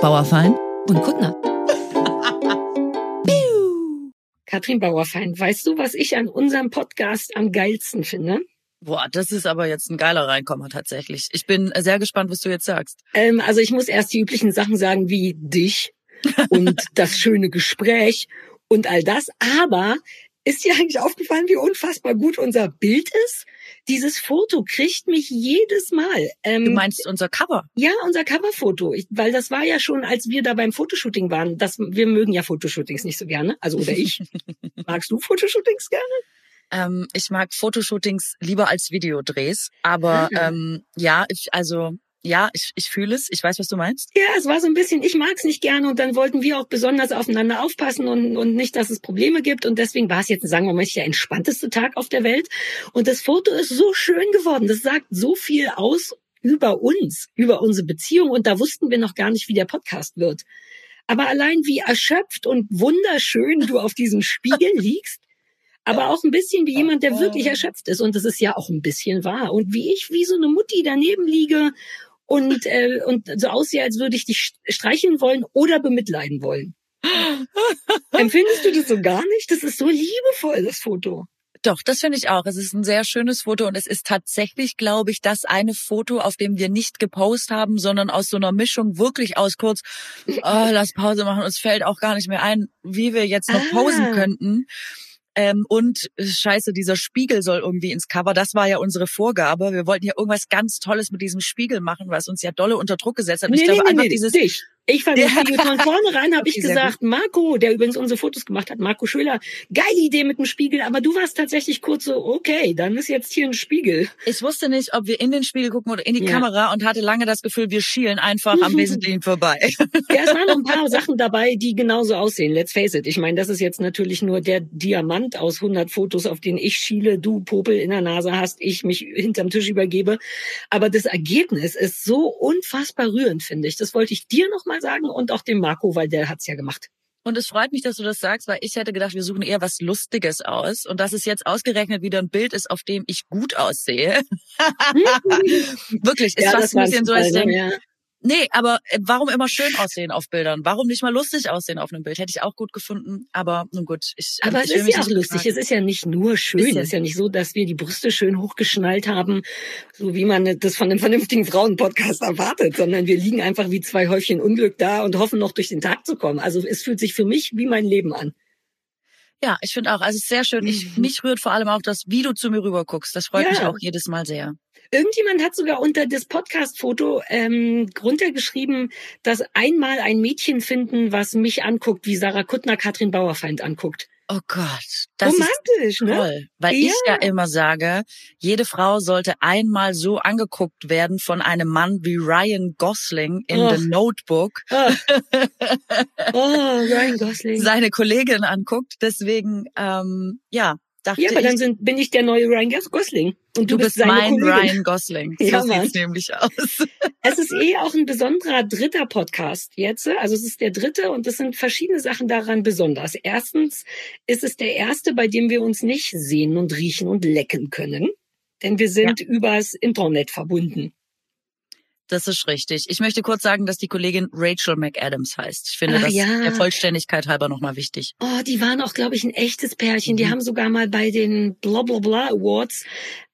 Bauerfein und Kuttner. Katrin Bauerfeind, weißt du, was ich an unserem Podcast am geilsten finde? Boah, das ist aber jetzt ein geiler Reinkommer tatsächlich. Ich bin sehr gespannt, was du jetzt sagst. Ähm, also ich muss erst die üblichen Sachen sagen wie dich und das schöne Gespräch und all das. Aber ist dir eigentlich aufgefallen, wie unfassbar gut unser Bild ist? Dieses Foto kriegt mich jedes Mal. Ähm, du meinst unser Cover? Ja, unser Coverfoto. Ich, weil das war ja schon, als wir da beim Fotoshooting waren. Das, wir mögen ja Fotoshootings nicht so gerne. Also oder ich. Magst du Fotoshootings gerne? Ähm, ich mag Fotoshootings lieber als Videodrehs. Aber ah. ähm, ja, ich, also ja, ich, ich fühle es. Ich weiß, was du meinst. Ja, es war so ein bisschen, ich mag es nicht gerne und dann wollten wir auch besonders aufeinander aufpassen und, und nicht, dass es Probleme gibt. Und deswegen war es jetzt, sagen wir mal, der entspannteste Tag auf der Welt. Und das Foto ist so schön geworden. Das sagt so viel aus über uns, über unsere Beziehung. Und da wussten wir noch gar nicht, wie der Podcast wird. Aber allein wie erschöpft und wunderschön du auf diesem Spiegel liegst, aber auch ein bisschen wie jemand, der wirklich erschöpft ist. Und das ist ja auch ein bisschen wahr. Und wie ich, wie so eine Mutti daneben liege und, äh, und so aussehe, als würde ich dich streicheln wollen oder bemitleiden wollen. Empfindest du das so gar nicht? Das ist so liebevoll, das Foto. Doch, das finde ich auch. Es ist ein sehr schönes Foto und es ist tatsächlich, glaube ich, das eine Foto, auf dem wir nicht gepostet haben, sondern aus so einer Mischung wirklich aus kurz, oh, lass Pause machen, uns fällt auch gar nicht mehr ein, wie wir jetzt noch posen ah. könnten. Ähm, und äh, scheiße, dieser Spiegel soll irgendwie ins Cover. Das war ja unsere Vorgabe. Wir wollten ja irgendwas ganz Tolles mit diesem Spiegel machen, was uns ja dolle unter Druck gesetzt hat. Nee, ich glaube nee, einfach nee, dieses dich. Ich fand ja. von vornherein habe ich gesagt, Marco, der übrigens unsere Fotos gemacht hat, Marco Schöler, geile Idee mit dem Spiegel, aber du warst tatsächlich kurz so, okay, dann ist jetzt hier ein Spiegel. Ich wusste nicht, ob wir in den Spiegel gucken oder in die ja. Kamera und hatte lange das Gefühl, wir schielen einfach am Wesentlichen vorbei. Ja, es waren noch ein paar Sachen dabei, die genauso aussehen. Let's face it. Ich meine, das ist jetzt natürlich nur der Diamant aus 100 Fotos, auf denen ich schiele, du Popel in der Nase hast, ich mich hinterm Tisch übergebe. Aber das Ergebnis ist so unfassbar rührend, finde ich. Das wollte ich dir noch mal sagen und auch dem Marco, weil der hat's ja gemacht. Und es freut mich, dass du das sagst, weil ich hätte gedacht, wir suchen eher was Lustiges aus. Und dass es jetzt ausgerechnet wieder ein Bild ist, auf dem ich gut aussehe. Wirklich, ist ja, fast ein bisschen so, als denke, ja. Nee, aber äh, warum immer schön aussehen auf Bildern? Warum nicht mal lustig aussehen auf einem Bild? Hätte ich auch gut gefunden, aber nun gut. Ich, ähm, aber ich es ist ja auch lustig. Es ist ja nicht nur schön. Es ist ja nicht so, dass wir die Brüste schön hochgeschnallt haben, so wie man das von einem vernünftigen Frauenpodcast erwartet, sondern wir liegen einfach wie zwei Häufchen Unglück da und hoffen noch durch den Tag zu kommen. Also es fühlt sich für mich wie mein Leben an. Ja, ich finde auch, also es ist sehr schön. Ich, mich rührt vor allem auch das, wie du zu mir rüber guckst. Das freut ja. mich auch jedes Mal sehr. Irgendjemand hat sogar unter das Podcast-Foto ähm, runtergeschrieben, dass einmal ein Mädchen finden, was mich anguckt, wie Sarah Kuttner Katrin Bauerfeind anguckt. Oh Gott, das Romantisch, ist ne? toll, ne? weil ja. ich ja immer sage, jede Frau sollte einmal so angeguckt werden von einem Mann wie Ryan Gosling in oh. The Notebook. Oh. oh, Ryan Gosling. Seine Kollegin anguckt. Deswegen, ähm, ja, dachte Ja, aber dann sind, bin ich der neue Ryan Gosling. Und du, du bist, bist mein Kollegin. Ryan Gosling. Ja, so sieht's nämlich aus. Es ist eh auch ein besonderer dritter Podcast jetzt. Also es ist der dritte und es sind verschiedene Sachen daran besonders. Erstens ist es der erste, bei dem wir uns nicht sehen und riechen und lecken können. Denn wir sind ja. übers Internet verbunden. Das ist richtig. Ich möchte kurz sagen, dass die Kollegin Rachel McAdams heißt. Ich finde Ach, das ja. der Vollständigkeit halber nochmal wichtig. Oh, die waren auch, glaube ich, ein echtes Pärchen. Mhm. Die haben sogar mal bei den Blablabla Awards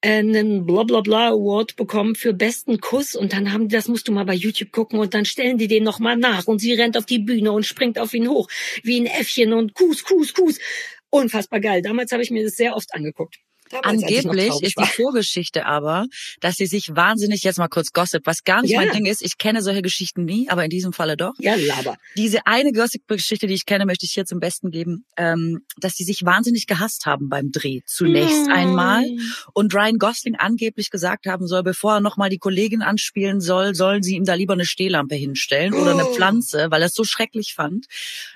äh, einen Blablabla Award bekommen für besten Kuss. Und dann haben die, das musst du mal bei YouTube gucken und dann stellen die den nochmal nach. Und sie rennt auf die Bühne und springt auf ihn hoch wie ein Äffchen und Kuss, Kuss, Kuss. Unfassbar geil. Damals habe ich mir das sehr oft angeguckt. Damals, Angeblich ist die Vorgeschichte aber, dass sie sich wahnsinnig, jetzt mal kurz Gossip, was gar nicht ja. mein Ding ist, ich kenne solche Geschichten nie, aber in diesem Falle doch. Ja, laber. Diese eine Gossip-Geschichte, die ich kenne, möchte ich hier zum Besten geben, ähm, dass sie sich wahnsinnig gehasst haben beim Dreh. Zunächst mm. einmal. Und Ryan Gosling angeblich gesagt haben soll, bevor er nochmal die Kollegin anspielen soll, sollen sie ihm da lieber eine Stehlampe hinstellen oh. oder eine oh. Pflanze, weil er es so schrecklich fand.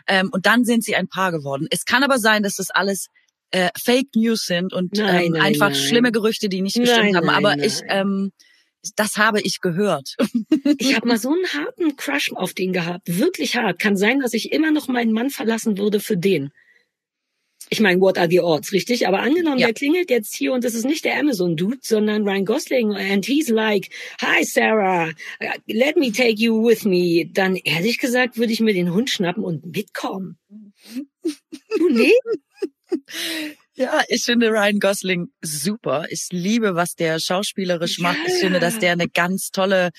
Ähm, und dann sind sie ein Paar geworden. Es kann aber sein, dass das alles äh, Fake News sind und nein, ähm, nein, einfach nein. schlimme Gerüchte, die nicht gestimmt haben. Aber ich, ähm, das habe ich gehört. ich habe mal so einen harten Crush auf den gehabt, wirklich hart. Kann sein, dass ich immer noch meinen Mann verlassen würde für den. Ich meine, what are the odds, richtig? Aber angenommen, Ja. der klingelt jetzt hier und das ist nicht der Amazon-Dude, sondern Ryan Gosling and he's like, Hi Sarah, let me take you with me. Dann ehrlich gesagt würde ich mir den Hund schnappen und mitkommen. Du nee? Ja, ich finde Ryan Gosling super. Ich liebe, was der schauspielerisch Ja. macht. Ich finde, dass der eine ganz tolle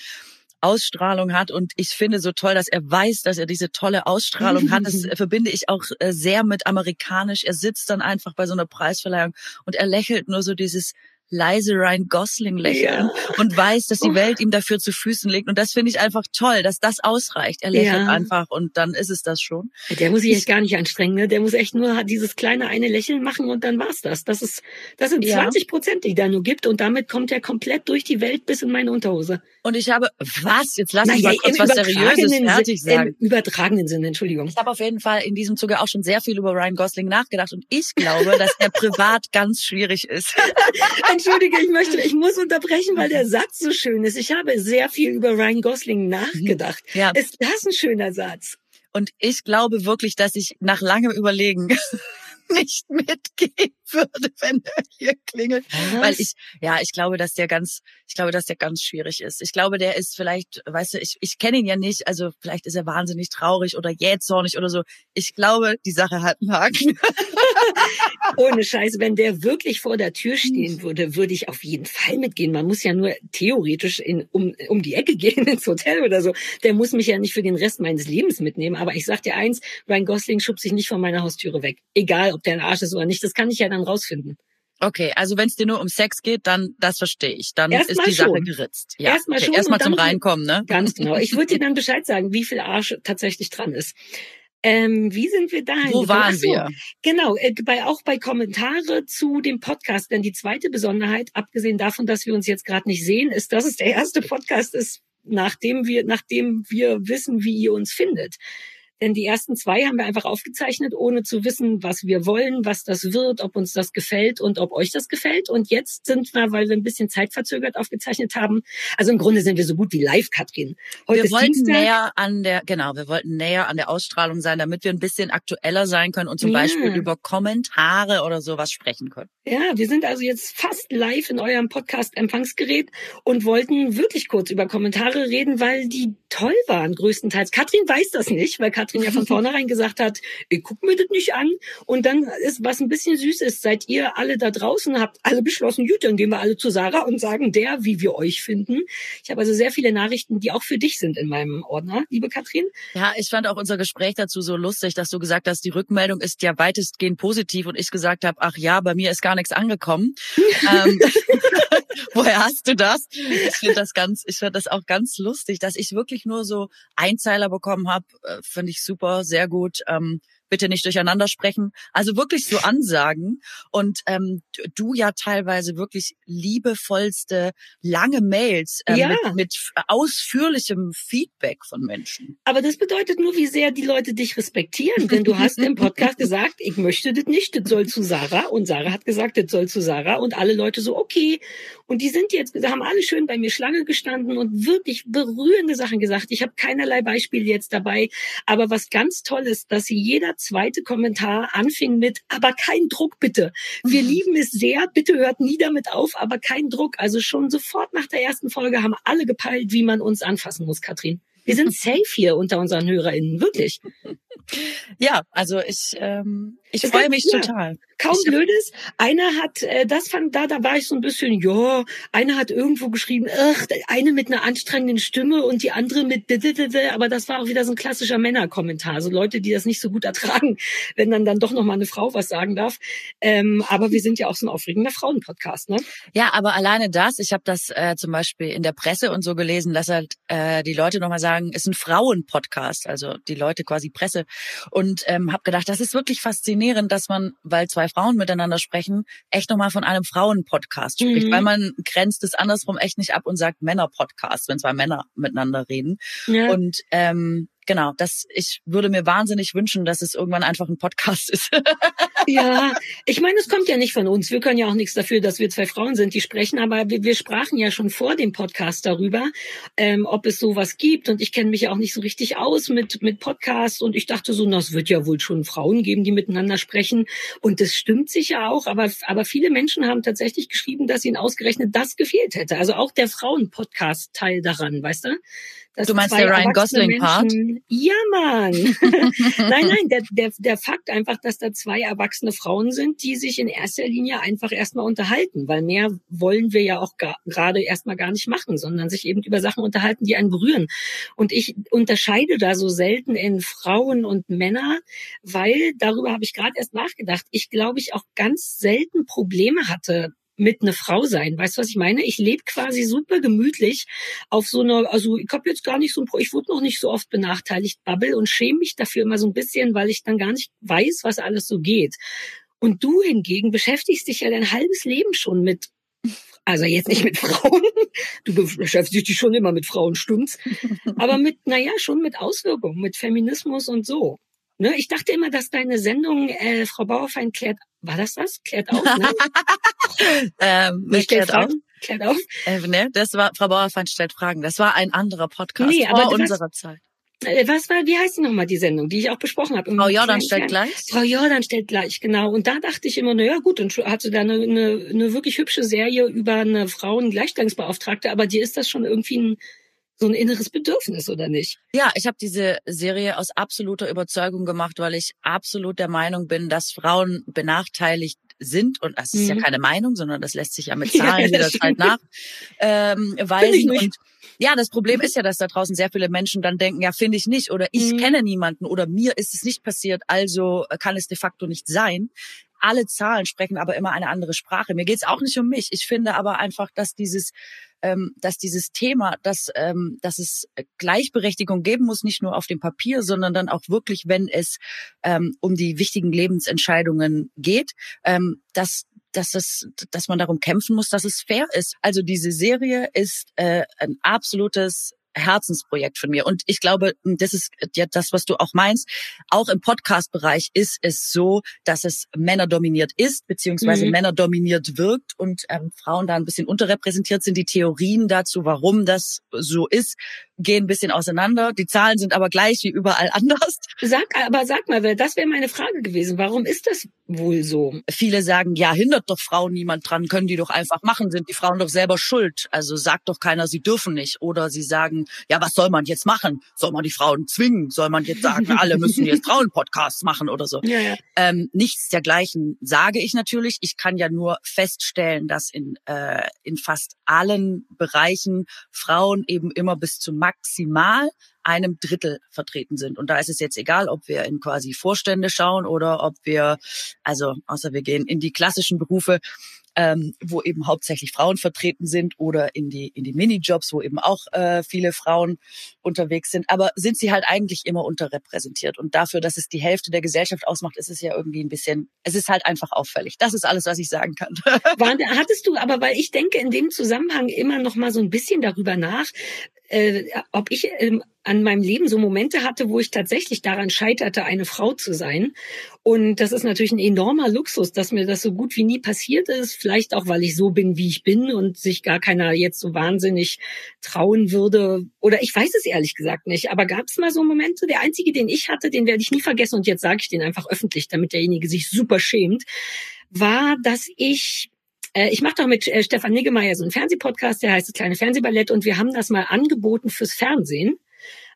Ausstrahlung hat und ich finde so toll, dass er weiß, dass er diese tolle Ausstrahlung hat. Das verbinde ich auch äh, sehr mit amerikanisch. Er sitzt dann einfach bei so einer Preisverleihung und er lächelt nur so dieses leise Ryan Gosling lächeln Ja. und weiß, dass die. Welt ihm dafür zu Füßen liegt und das finde ich einfach toll, dass das ausreicht. Er lächelt Ja. einfach und dann ist es das schon. Der muss sich echt gar nicht anstrengen, ne? Der muss echt nur dieses kleine eine Lächeln machen und dann war's das. Das ist, das sind Ja. 20 Prozent, die da nur gibt und damit kommt er komplett durch die Welt bis in meine Unterhose. Und ich habe, was? Jetzt lass mich mal kurz was Seriöses fertig sagen. Im übertragenen Sinne, Entschuldigung. Ich habe auf jeden Fall in diesem Zuge auch schon sehr viel über Ryan Gosling nachgedacht und ich glaube, dass er privat ganz schwierig ist. Entschuldige, ich möchte, ich muss unterbrechen, weil der Satz so schön ist. Ich habe sehr viel über Ryan Gosling nachgedacht. Ja. Ist das ein schöner Satz? Und ich glaube wirklich, dass ich nach langem Überlegen nicht mitgehen würde, wenn er hier klingelt. Weil ich, ja, ich glaube, dass der ganz, ich glaube, dass der ganz schwierig ist. Ich glaube, der ist vielleicht, weißt du, ich, ich kenne ihn ja nicht, also vielleicht ist er wahnsinnig traurig oder jähzornig oder so. Ich glaube, die Sache hat einen Haken. Ohne Scheiße, wenn der wirklich vor der Tür stehen würde, würde ich auf jeden Fall mitgehen. Man muss ja nur theoretisch in, um, um die Ecke gehen ins Hotel oder so. Der muss mich ja nicht für den Rest meines Lebens mitnehmen. Aber ich sag dir eins, Ryan Gosling schubst sich nicht von meiner Haustüre weg. Egal, ob der ein Arsch ist oder nicht. Das kann ich ja dann rausfinden. Okay, also wenn es dir nur um Sex geht, dann das verstehe ich. Dann Erstmal ist die Sache schon. geritzt. Ja, Erstmal okay. schon Erstmal zum Reinkommen, ne? Ganz genau. Ich würde dir dann Bescheid sagen, wie viel Arsch tatsächlich dran ist. Ähm, wie sind wir dahin? Wo waren so, wir? Genau, äh, bei, auch bei Kommentare zu dem Podcast. Denn die zweite Besonderheit, abgesehen davon, dass wir uns jetzt gerade nicht sehen, ist, dass es der erste Podcast ist, nachdem wir, nachdem wir wissen, wie ihr uns findet. Denn die ersten zwei haben wir einfach aufgezeichnet, ohne zu wissen, was wir wollen, was das wird, ob uns das gefällt und ob euch das gefällt. Und jetzt sind wir, weil wir ein bisschen zeitverzögert aufgezeichnet haben, also im Grunde sind wir so gut wie live, Katrin. Heute Wir wollten Dienstag. näher an der, genau, wir wollten näher an der Ausstrahlung sein, damit wir ein bisschen aktueller sein können und zum Ja. Beispiel über Kommentare oder sowas sprechen können. Ja, wir sind also jetzt fast live in eurem Podcast-Empfangsgerät und wollten wirklich kurz über Kommentare reden, weil die toll waren, größtenteils. Katrin weiß das nicht, weil Katrin ja von vornherein gesagt hat, ich guck mir das nicht an. Und dann ist, was ein bisschen süß ist, seid ihr alle da draußen, habt alle beschlossen, gut, dann gehen wir alle zu Sarah und sagen der, wie wir euch finden. Ich habe also sehr viele Nachrichten, die auch für dich sind in meinem Ordner, liebe Katrin. Ja, ich fand auch unser Gespräch dazu so lustig, dass du gesagt hast, die Rückmeldung ist ja weitestgehend positiv und ich gesagt habe, ach ja, bei mir ist gar nichts angekommen. ähm, woher hast du das? Ich finde das ganz, ich finde das auch ganz lustig, dass ich wirklich nur so Einzeiler bekommen habe. Äh, finde ich super, sehr gut. Ähm, bitte nicht durcheinander sprechen. Also wirklich so Ansagen. Und ähm, du ja teilweise wirklich liebevollste, lange Mails ähm, Ja. mit, mit ausführlichem Feedback von Menschen. Aber das bedeutet nur, wie sehr die Leute dich respektieren. Denn du hast im Podcast gesagt, ich möchte das nicht, das soll zu Sarah. Und Sarah hat gesagt, das soll zu Sarah. Und alle Leute so, okay. Und die sind jetzt, haben alle schön bei mir Schlange gestanden und wirklich berührende Sachen gesagt. Ich habe keinerlei Beispiele jetzt dabei. Aber was ganz toll ist, dass jeder zweite Kommentar anfing mit, aber kein Druck bitte. Wir Mhm. lieben es sehr, bitte hört nie damit auf, aber kein Druck. Also schon sofort nach der ersten Folge haben alle gepeilt, wie man uns anfassen muss, Katrin. Wir sind safe hier unter unseren HörerInnen, wirklich. Ja, also ich, ähm, ich Es freue mich ja. total. Kaum Ich Blödes. Einer hat, äh, das fand da, da war ich so ein bisschen, ja, einer hat irgendwo geschrieben, ach, eine mit einer anstrengenden Stimme und die andere mit, aber das war auch wieder so ein klassischer Männerkommentar. So Leute, die das nicht so gut ertragen, wenn dann dann doch noch mal eine Frau was sagen darf. Ähm, aber wir sind ja auch so ein aufregender Frauenpodcast, ne? Ja, aber alleine das, ich habe das äh, zum Beispiel in der Presse und so gelesen, dass halt äh, die Leute nochmal sagen, ist ein Frauenpodcast, also die Leute quasi Presse. Und ähm, habe gedacht, das ist wirklich faszinierend, dass man, weil zwei Frauen miteinander sprechen, echt nochmal von einem Frauenpodcast spricht, Mhm. weil man grenzt es andersrum echt nicht ab und sagt Männerpodcast, wenn zwei Männer miteinander reden. Ja. Und ähm, genau, das ich würde mir wahnsinnig wünschen, dass es irgendwann einfach ein Podcast ist. Ja, ich meine, es kommt ja nicht von uns. Wir können ja auch nichts dafür, dass wir zwei Frauen sind, die sprechen. Aber wir, wir sprachen ja schon vor dem Podcast darüber, ähm, ob es sowas gibt. Und ich kenne mich ja auch nicht so richtig aus mit mit Podcasts. Und ich dachte so, na, es wird ja wohl schon Frauen geben, die miteinander sprechen. Und das stimmt sicher auch. Aber aber viele Menschen haben tatsächlich geschrieben, dass ihnen ausgerechnet das gefehlt hätte. Also auch der Frauen-Podcast-Teil daran, weißt du? Du meinst der Ryan Gosling-Part? Ja, Mann. nein, nein, der, der, der Fakt einfach, dass da zwei erwachsene Frauen sind, die sich in erster Linie einfach erstmal unterhalten, weil mehr wollen wir ja auch gerade erstmal gar nicht machen, sondern sich eben über Sachen unterhalten, die einen berühren. Und ich unterscheide da so selten in Frauen und Männer, weil darüber habe ich gerade erst nachgedacht. Ich glaube, ich auch ganz selten Probleme hatte mit einer Frau sein. Weißt du, was ich meine? Ich lebe quasi super gemütlich auf so einer, also ich habe jetzt gar nicht so ein, ich wurde noch nicht so oft benachteiligt, Bubble und schäme mich dafür immer so ein bisschen, weil ich dann gar nicht weiß, was alles so geht. Und du hingegen beschäftigst dich ja dein halbes Leben schon mit also jetzt nicht mit Frauen. Du beschäftigst dich schon immer mit Frauen, stimmt's? Aber mit, naja, schon mit Auswirkungen, mit Feminismus und so. Ne? Ich dachte immer, dass deine Sendung Äh, Frau Bauerfeind klärt, war das das? Klärt auf, ne? ähm, nee, klärt Fragen, auf. Klärt auf. Äh, ne, das war Frau Bauerfeind stellt Fragen. Das war ein anderer Podcast nee, aber vor unserer was, Zeit. Äh, was war, wie heißt denn nochmal die Sendung, die ich auch besprochen habe? Frau Jordan stellt gleich? Frau Jordan stellt gleich, genau. Und da dachte ich immer, na ja gut, dann hatte da eine, eine, eine wirklich hübsche Serie über eine Frauengleichgangsbeauftragte, aber dir ist das schon irgendwie ein so ein inneres Bedürfnis, oder nicht? Ja, ich habe diese Serie aus absoluter Überzeugung gemacht, weil ich absolut der Meinung bin, dass Frauen benachteiligt sind und das ist mhm. ja keine Meinung, sondern das lässt sich ja mit Zahlen ja, jederzeit nach ähm, weisen und ja, das Problem ist ja, dass da draußen sehr viele Menschen dann denken, ja, finde ich nicht oder ich mhm. kenne niemanden oder mir ist es nicht passiert, also kann es de facto nicht sein. Alle Zahlen sprechen aber immer eine andere Sprache. Mir geht's auch nicht um mich. Ich finde aber einfach, dass dieses ähm, dass dieses Thema, dass, ähm, dass es Gleichberechtigung geben muss, nicht nur auf dem Papier, sondern dann auch wirklich, wenn es ähm, um die wichtigen Lebensentscheidungen geht, ähm, dass dass es, dass man darum kämpfen muss, dass es fair ist. Also diese Serie ist äh, ein absolutes Herzensprojekt von mir. Und ich glaube, das ist ja das, was du auch meinst. Auch im Podcast-Bereich ist es so, dass es männerdominiert ist, beziehungsweise mhm. männerdominiert wirkt und ähm, Frauen da ein bisschen unterrepräsentiert sind. Die Theorien dazu, warum das so ist, gehen ein bisschen auseinander. Die Zahlen sind aber gleich wie überall anders. Sag, aber sag mal, das wäre meine Frage gewesen. Warum ist das wohl so? Viele sagen, ja, hindert doch Frauen niemand dran, können die doch einfach machen, sind die Frauen doch selber schuld. Also sagt doch keiner, sie dürfen nicht. Oder sie sagen, ja, was soll man jetzt machen? Soll man die Frauen zwingen? Soll man jetzt sagen, alle müssen jetzt Frauenpodcasts machen oder so? Ja, ja. Ähm, nichts dergleichen sage ich natürlich. Ich kann ja nur feststellen, dass in, äh, in fast allen Bereichen Frauen eben immer bis zum maximal einem Drittel vertreten sind. Und da ist es jetzt egal, ob wir in quasi Vorstände schauen oder ob wir, also außer wir gehen in die klassischen Berufe, ähm, wo eben hauptsächlich Frauen vertreten sind oder in die in die Minijobs, wo eben auch äh, viele Frauen unterwegs sind. Aber sind sie halt eigentlich immer unterrepräsentiert. Und dafür, dass es die Hälfte der Gesellschaft ausmacht, ist es ja irgendwie ein bisschen, es ist halt einfach auffällig. Das ist alles, was ich sagen kann. War, hattest du, aber weil ich denke in dem Zusammenhang immer noch mal so ein bisschen darüber nach, äh, ob ich ähm, an meinem Leben so Momente hatte, wo ich tatsächlich daran scheiterte, eine Frau zu sein. Und das ist natürlich ein enormer Luxus, dass mir das so gut wie nie passiert ist. Vielleicht auch, weil ich so bin, wie ich bin und sich gar keiner jetzt so wahnsinnig trauen würde. Oder ich weiß es ehrlich gesagt nicht. Aber gab es mal so Momente? Der einzige, den ich hatte, den werde ich nie vergessen und jetzt sage ich den einfach öffentlich, damit derjenige sich super schämt, war, dass ich äh, ich mache doch mit äh, Stefan Niggemeier so einen Fernsehpodcast, der heißt das kleine Fernsehballett und wir haben das mal angeboten fürs Fernsehen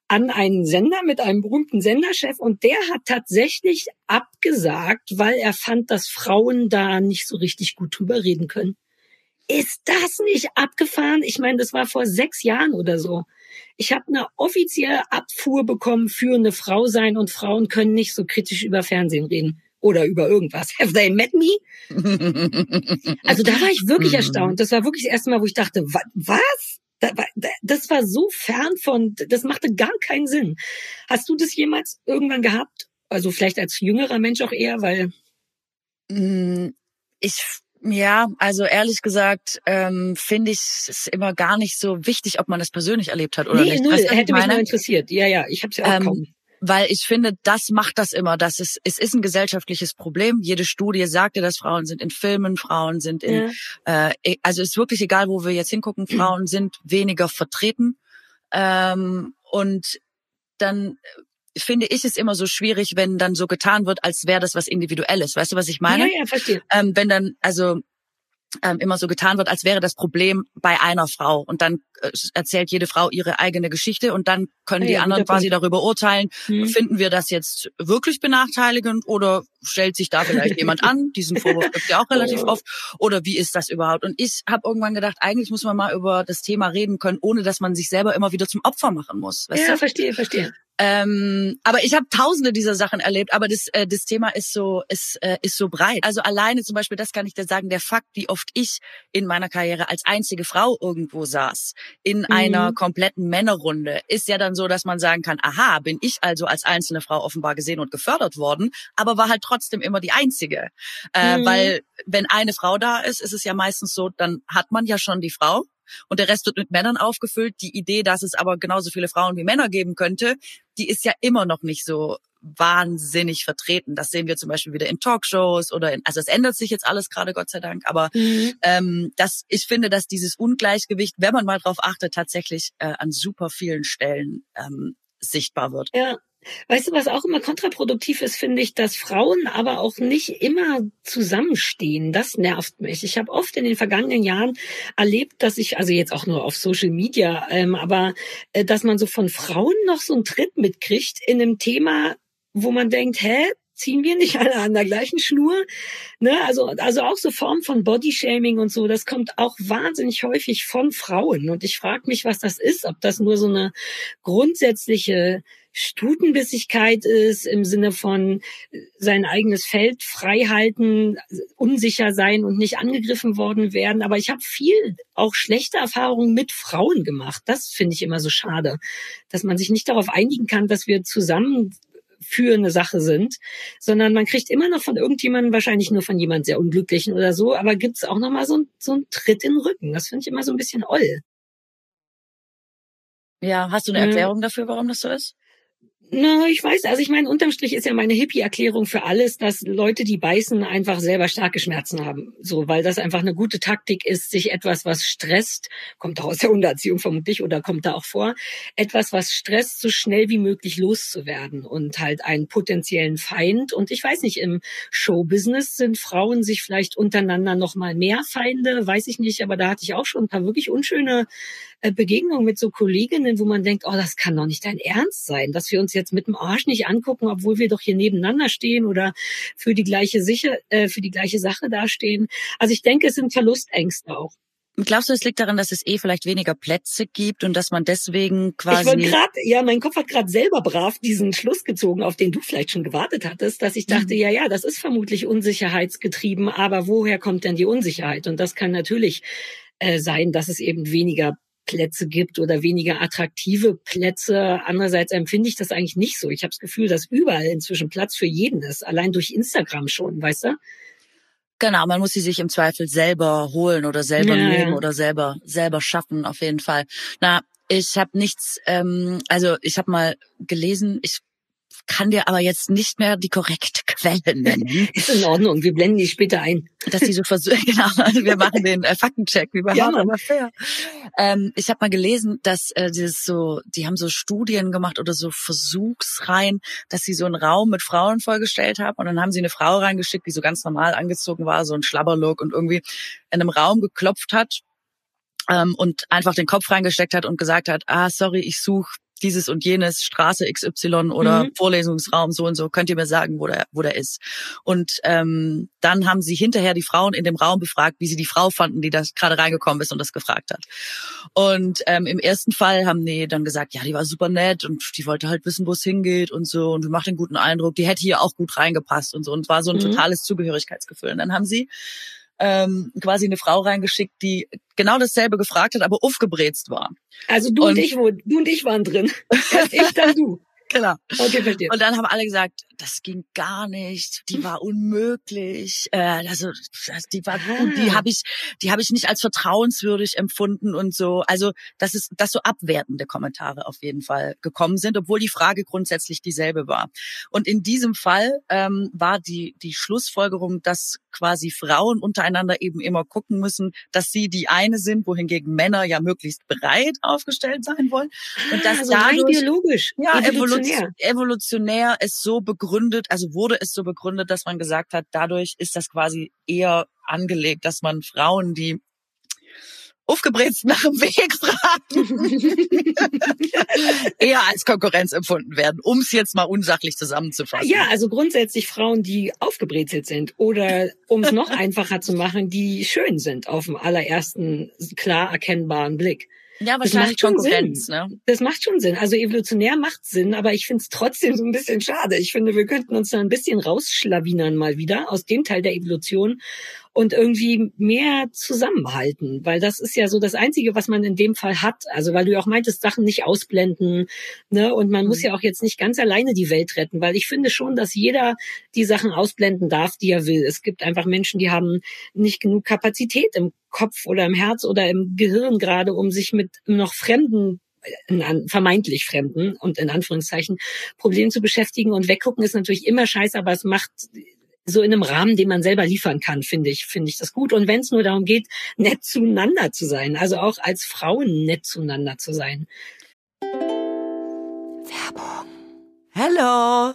an einen Sender mit einem berühmten Senderchef und der hat tatsächlich abgesagt, weil er fand, dass Frauen da nicht so richtig gut drüber reden können. Ist das nicht abgefahren? Ich meine, das war vor sechs Jahren oder so. Ich habe eine offizielle Abfuhr bekommen für eine Frau sein und Frauen können nicht so kritisch über Fernsehen reden oder über irgendwas. Have they met me? Also da war ich wirklich mhm. erstaunt. Das war wirklich das erste Mal, wo ich dachte, was? Das war so fern von, das machte gar keinen Sinn. Hast du das jemals irgendwann gehabt? Also vielleicht als jüngerer Mensch auch eher, weil. Mm, ich ja, also ehrlich gesagt ähm, finde ich es immer gar nicht so wichtig, ob man das persönlich erlebt hat oder nee, nicht. Null, hätte mich nur interessiert. Ja, ja, ich habe es ja auch ähm, kaum weil ich finde, das macht das immer. Das ist, es ist ein gesellschaftliches Problem. Jede Studie sagte, dass Frauen sind in Filmen, Frauen sind in, ja. äh, e, also ist wirklich egal, wo wir jetzt hingucken, Frauen sind weniger vertreten. Ähm, und dann finde ich es immer so schwierig, wenn dann so getan wird, als wäre das was Individuelles. Weißt du, was ich meine? Ja, ja, verstehe. Ähm, wenn dann, also ähm, immer so getan wird, als wäre das Problem bei einer Frau. Und dann äh, erzählt jede Frau ihre eigene Geschichte und dann können ah, die anderen quasi Punkt. darüber urteilen, hm. finden wir das jetzt wirklich benachteiligend oder stellt sich da vielleicht jemand an? Diesen Vorwurf gibt ja auch relativ oft. Oder wie ist das überhaupt? Und ich habe irgendwann gedacht, eigentlich muss man mal über das Thema reden können, ohne dass man sich selber immer wieder zum Opfer machen muss. Ja, du? verstehe, verstehe. Ähm, aber ich habe tausende dieser Sachen erlebt, aber das, äh, das Thema ist so, ist, äh, ist so breit. Also alleine zum Beispiel, das kann ich dir sagen, der Fakt, wie oft ich in meiner Karriere als einzige Frau irgendwo saß, in mhm. einer kompletten Männerrunde, ist ja dann so, dass man sagen kann, aha, bin ich also als einzelne Frau offenbar gesehen und gefördert worden, aber war halt trotzdem immer die einzige. Äh, mhm. Weil wenn eine Frau da ist, ist es ja meistens so, dann hat man ja schon die Frau und der Rest wird mit Männern aufgefüllt. Die Idee, dass es aber genauso viele Frauen wie Männer geben könnte, die ist ja immer noch nicht so wahnsinnig vertreten. Das sehen wir zum Beispiel wieder in Talkshows oder in, also es ändert sich jetzt alles gerade, Gott sei Dank. Aber mhm. ähm, das, ich finde, dass dieses Ungleichgewicht, wenn man mal drauf achtet, tatsächlich äh, an super vielen Stellen ähm, sichtbar wird. Ja, Weißt du, was auch immer kontraproduktiv ist, finde ich, dass Frauen aber auch nicht immer zusammenstehen. Das nervt mich. Ich habe oft in den vergangenen Jahren erlebt, dass ich, also jetzt auch nur auf Social Media, ähm, aber äh, dass man so von Frauen noch so einen Tritt mitkriegt in einem Thema, wo man denkt, hä, ziehen wir nicht alle an der gleichen Schnur? Ne? Also, also auch so Form von Bodyshaming und so, das kommt auch wahnsinnig häufig von Frauen. Und ich frage mich, was das ist, ob das nur so eine grundsätzliche Stutenbissigkeit ist im Sinne von sein eigenes Feld frei halten, unsicher sein und nicht angegriffen worden werden. Aber ich habe viel auch schlechte Erfahrungen mit Frauen gemacht. Das finde ich immer so schade, dass man sich nicht darauf einigen kann, dass wir zusammen für eine Sache sind, sondern man kriegt immer noch von irgendjemandem, wahrscheinlich nur von jemand sehr Unglücklichen oder so, aber gibt es auch noch mal so, so einen Tritt in den Rücken. Das finde ich immer so ein bisschen oll. Ja, hast du eine Erklärung dafür, warum das so ist? Na, ich weiß, also ich meine, unterm Strich ist ja meine Hippie-Erklärung für alles, dass Leute, die beißen, einfach selber starke Schmerzen haben. So, weil das einfach eine gute Taktik ist, sich etwas, was stresst, kommt auch aus der Untererziehung vermutlich oder kommt da auch vor, etwas, was stresst, so schnell wie möglich loszuwerden und halt einen potenziellen Feind. Und ich weiß nicht, im Showbusiness sind Frauen sich vielleicht untereinander noch mal mehr Feinde, weiß ich nicht, aber da hatte ich auch schon ein paar wirklich unschöne äh, Begegnungen mit so Kolleginnen, wo man denkt, oh, das kann doch nicht dein Ernst sein, dass wir uns jetzt mit dem Arsch nicht angucken, obwohl wir doch hier nebeneinander stehen oder für die gleiche sicher, äh, für die gleiche Sache dastehen. Also ich denke, es sind Verlustängste auch. Glaubst du, es liegt daran, dass es eh vielleicht weniger Plätze gibt und dass man deswegen quasi. Ich wollte gerade, ja, mein Kopf hat gerade selber brav diesen Schluss gezogen, auf den du vielleicht schon gewartet hattest, dass ich dachte, mhm. ja, ja, das ist vermutlich unsicherheitsgetrieben, aber woher kommt denn die Unsicherheit? Und das kann natürlich äh, sein, dass es eben weniger Plätze gibt oder weniger attraktive Plätze. Andererseits empfinde ich das eigentlich nicht so. Ich habe das Gefühl, dass überall inzwischen Platz für jeden ist, allein durch Instagram schon, weißt du? Genau, man muss sie sich im Zweifel selber holen oder selber ja, nehmen oder selber selber schaffen, auf jeden Fall. Na, ich habe nichts, ähm, also ich habe mal gelesen, ich kann dir aber jetzt nicht mehr die korrekte Quelle nennen. Ist in Ordnung, wir blenden die später ein. Dass die so versuchen, genau, also wir machen den äh, Faktencheck, wie bei ja, aber fair. Ähm, ich habe mal gelesen, dass äh, dieses so, die haben so Studien gemacht oder so Versuchsreihen, dass sie so einen Raum mit Frauen vorgestellt haben und dann haben sie eine Frau reingeschickt, die so ganz normal angezogen war, so ein Schlabberlook und irgendwie in einem Raum geklopft hat ähm, und einfach den Kopf reingesteckt hat und gesagt hat, ah, sorry, ich suche dieses und jenes, Straße XY oder mhm. Vorlesungsraum so und so, könnt ihr mir sagen, wo der, wo der ist. Und ähm, dann haben sie hinterher die Frauen in dem Raum befragt, wie sie die Frau fanden, die da gerade reingekommen ist und das gefragt hat. Und ähm, im ersten Fall haben die dann gesagt, ja, die war super nett und die wollte halt wissen, wo es hingeht und so und macht einen guten Eindruck, die hätte hier auch gut reingepasst und so und war so ein mhm. totales Zugehörigkeitsgefühl. Und dann haben sie ähm, quasi eine Frau reingeschickt, die genau dasselbe gefragt hat, aber aufgebrezt war. Also du und, und ich, wo, du und ich waren drin. Erst ich, dann du. Genau. Okay, verstehe. Und dann haben alle gesagt, das ging gar nicht, die war unmöglich, äh, also die war gut, die habe ich, die habe ich nicht als vertrauenswürdig empfunden und so. Also das ist, dass so abwertende Kommentare auf jeden Fall gekommen sind, obwohl die Frage grundsätzlich dieselbe war. Und in diesem Fall ähm, war die die Schlussfolgerung, dass quasi Frauen untereinander eben immer gucken müssen, dass sie die eine sind, wohingegen Männer ja möglichst breit aufgestellt sein wollen. Und das also dadurch, rein biologisch, ja, evolutionär. evolutionär ist so begründet, also wurde es so begründet, dass man gesagt hat, dadurch ist das quasi eher angelegt, dass man Frauen, die aufgebrezt nach dem Weg fragen, eher als Konkurrenz empfunden werden, um es jetzt mal unsachlich zusammenzufassen. Ja, also grundsätzlich Frauen, die aufgebrezelt sind oder um es noch einfacher zu machen, die schön sind auf dem allerersten klar erkennbaren Blick. Ja, wahrscheinlich Konkurrenz, ne? Das macht schon Sinn. Also evolutionär macht Sinn, aber ich finde es trotzdem so ein bisschen schade. Ich finde, wir könnten uns da ein bisschen rausschlawinern mal wieder aus dem Teil der Evolution und irgendwie mehr zusammenhalten, weil das ist ja so das Einzige, was man in dem Fall hat. Also weil du ja auch meintest, Sachen nicht ausblenden, ne? Und man mhm. muss ja auch jetzt nicht ganz alleine die Welt retten, weil ich finde schon, dass jeder die Sachen ausblenden darf, die er will. Es gibt einfach Menschen, die haben nicht genug Kapazität im Kopf oder im Herz oder im Gehirn gerade, um sich mit noch fremden in vermeintlich Fremden und in Anführungszeichen Problemen zu beschäftigen. Und weggucken ist natürlich immer scheiße, aber es macht so in einem Rahmen, den man selber liefern kann, finde ich, finde ich das gut. Und wenn es nur darum geht, nett zueinander zu sein, also auch als Frauen nett zueinander zu sein. Werbung. Hello.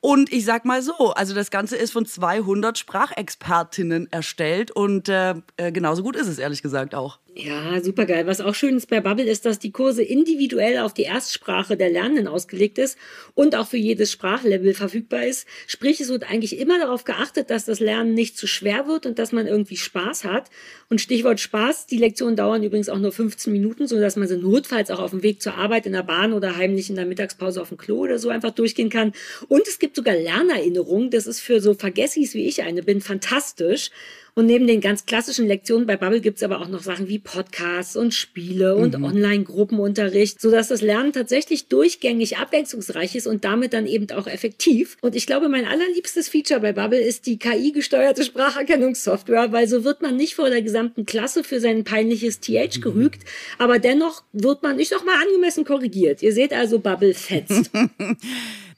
Und ich sag mal so, also das Ganze ist von 200 Sprachexpertinnen erstellt und äh, äh, genauso gut ist es ehrlich gesagt auch. Ja, super geil. Was auch schön ist bei Bubble ist, dass die Kurse individuell auf die Erstsprache der Lernenden ausgelegt ist und auch für jedes Sprachlevel verfügbar ist. Sprich, es wird eigentlich immer darauf geachtet, dass das Lernen nicht zu schwer wird und dass man irgendwie Spaß hat. Und Stichwort Spaß, die Lektionen dauern übrigens auch nur 15 Minuten, so dass man sie notfalls auch auf dem Weg zur Arbeit in der Bahn oder heimlich in der Mittagspause auf dem Klo oder so einfach durchgehen kann. Und es gibt sogar Lernerinnerungen. Das ist für so Vergessis wie ich eine bin fantastisch. Und neben den ganz klassischen Lektionen bei Bubble gibt's aber auch noch Sachen wie Podcasts und Spiele und mhm. Online-Gruppenunterricht, sodass das Lernen tatsächlich durchgängig abwechslungsreich ist und damit dann eben auch effektiv. Und ich glaube, mein allerliebstes Feature bei Bubble ist die KI-gesteuerte Spracherkennungssoftware, weil so wird man nicht vor der gesamten Klasse für sein peinliches TH mhm. gerügt, aber dennoch wird man, ich sag mal, angemessen korrigiert. Ihr seht also, Bubble fetzt.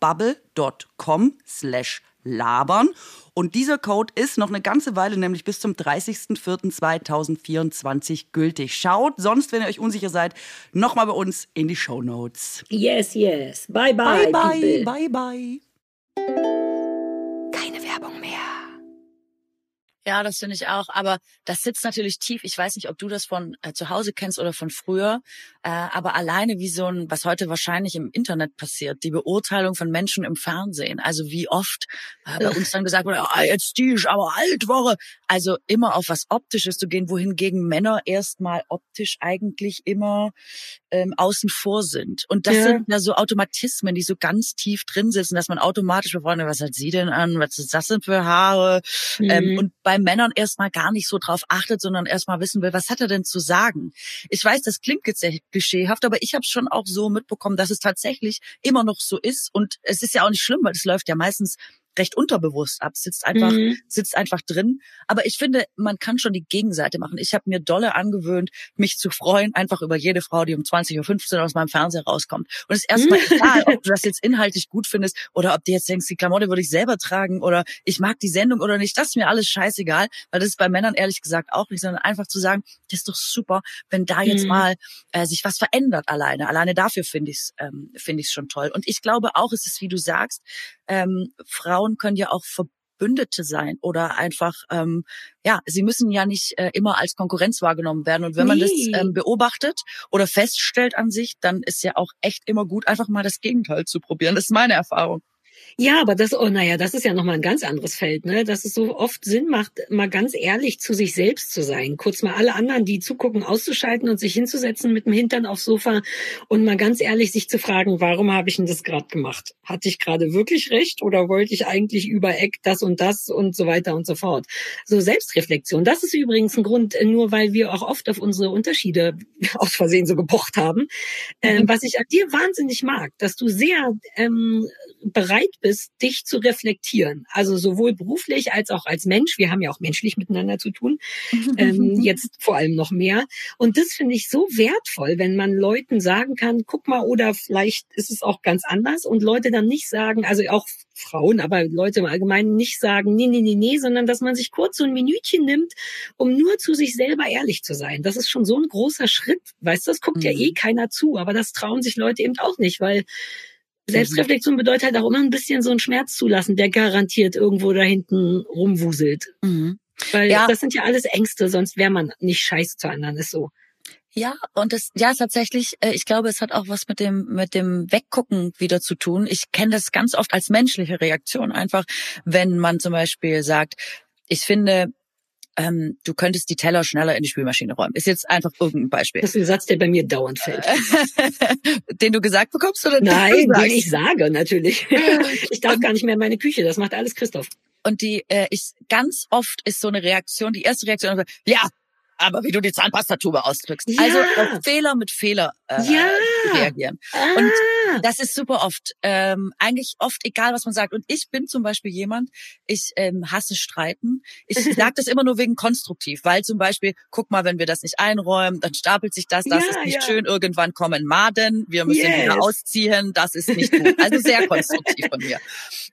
bubble.com slash labern. Und dieser Code ist noch eine ganze Weile, nämlich bis zum 30.04.2024 gültig. Schaut sonst, wenn ihr euch unsicher seid, nochmal bei uns in die Show Notes. Yes, yes. Bye, bye. Bye, bye. People. Bye, bye. Ja, das finde ich auch. Aber das sitzt natürlich tief. Ich weiß nicht, ob du das von äh, zu Hause kennst oder von früher. Äh, aber alleine wie so ein, was heute wahrscheinlich im Internet passiert, die Beurteilung von Menschen im Fernsehen. Also wie oft äh, bei uns dann gesagt wurde, ah, jetzt die ist aber alt Woche. Also immer auf was Optisches zu gehen, wohingegen Männer erstmal optisch eigentlich immer ähm, außen vor sind. Und das ja. sind ja so Automatismen, die so ganz tief drin sitzen, dass man automatisch befreundet, was hat sie denn an? Was ist das denn für Haare? Ähm, mhm. Ähm, und bei Männern erstmal gar nicht so drauf achtet, sondern erstmal wissen will, was hat er denn zu sagen? Ich weiß, das klingt jetzt sehr klischeehaft, aber ich habe schon auch so mitbekommen, dass es tatsächlich immer noch so ist. Und es ist ja auch nicht schlimm, weil es läuft ja meistens recht unterbewusst ab, sitzt einfach, mhm. sitzt einfach drin. Aber ich finde, man kann schon die Gegenseite machen. Ich habe mir dolle angewöhnt, mich zu freuen, einfach über jede Frau, die um 20.15 Uhr aus meinem Fernseher rauskommt. Und es ist erstmal egal, ob du das jetzt inhaltlich gut findest oder ob du jetzt denkst, die Klamotte würde ich selber tragen oder ich mag die Sendung oder nicht. Das ist mir alles scheißegal, weil das ist bei Männern ehrlich gesagt auch nicht, sondern einfach zu sagen, das ist doch super, wenn da jetzt mhm. mal äh, sich was verändert alleine. Alleine dafür finde ich es ähm, finde ich schon toll. Und ich glaube auch, es ist, wie du sagst, ähm, Frauen können ja auch Verbündete sein oder einfach, ähm, ja, sie müssen ja nicht äh, immer als Konkurrenz wahrgenommen werden. Und wenn man das ähm, beobachtet oder feststellt an sich, dann ist ja auch echt immer gut, einfach mal das Gegenteil zu probieren. Das ist meine Erfahrung. Ja, aber das, oh naja, das ist ja nochmal ein ganz anderes Feld, ne? Dass es so oft Sinn macht, mal ganz ehrlich zu sich selbst zu sein. Kurz mal alle anderen, die zugucken, auszuschalten und sich hinzusetzen mit dem Hintern aufs Sofa und mal ganz ehrlich sich zu fragen, warum habe ich denn das gerade gemacht? Hatte ich gerade wirklich recht oder wollte ich eigentlich über Eck das und das und so weiter und so fort? So Selbstreflexion, das ist übrigens ein Grund, äh, nur weil wir auch oft auf unsere Unterschiede aus Versehen so gepocht haben. Ähm, mhm. was ich an dir wahnsinnig mag, dass du sehr ähm, bereit bist, dich zu reflektieren. Also sowohl beruflich als auch als Mensch. Wir haben ja auch menschlich miteinander zu tun. ähm, jetzt vor allem noch mehr. Und das finde ich so wertvoll, wenn man Leuten sagen kann, guck mal, oder vielleicht ist es auch ganz anders und Leute dann nicht sagen, also auch Frauen, aber Leute im Allgemeinen nicht sagen, nee, nee, nee, nee, sondern dass man sich kurz so ein Minütchen nimmt, um nur zu sich selber ehrlich zu sein. Das ist schon so ein großer Schritt. Weißt du, das guckt mhm. ja eh keiner zu, aber das trauen sich Leute eben auch nicht, weil Selbstreflexion bedeutet halt auch immer ein bisschen so einen Schmerz zulassen, der garantiert irgendwo da hinten rumwuselt. Mhm. Weil ja. das sind ja alles Ängste, sonst wäre man nicht scheiße zu anderen, ist so. Ja, und das, ja, tatsächlich, äh, ich glaube, es hat auch was mit dem, mit dem Weggucken wieder zu tun. Ich kenne das ganz oft als menschliche Reaktion einfach, wenn man zum Beispiel sagt, ich finde, ähm, du könntest die Teller schneller in die Spülmaschine räumen. Ist jetzt einfach irgendein Beispiel. Das ist ein Satz, der bei mir dauernd fällt. den du gesagt bekommst oder Nein, den ich sage natürlich. ich darf gar nicht mehr in meine Küche. Das macht alles Christoph. Und die äh, ist ganz oft ist so eine Reaktion, die erste Reaktion, ja, aber wie du die Zahnpastatube ausdrückst. Ja. Also Fehler mit Fehler äh, ja. reagieren. Ah. Und das ist super oft, ähm, eigentlich oft egal, was man sagt. Und ich bin zum Beispiel jemand, ich ähm, hasse Streiten. Ich sage das immer nur wegen konstruktiv, weil zum Beispiel, guck mal, wenn wir das nicht einräumen, dann stapelt sich das, das ja, ist nicht schön, irgendwann kommen Maden, wir müssen yes. wieder ausziehen, das ist nicht gut. Also sehr konstruktiv von mir.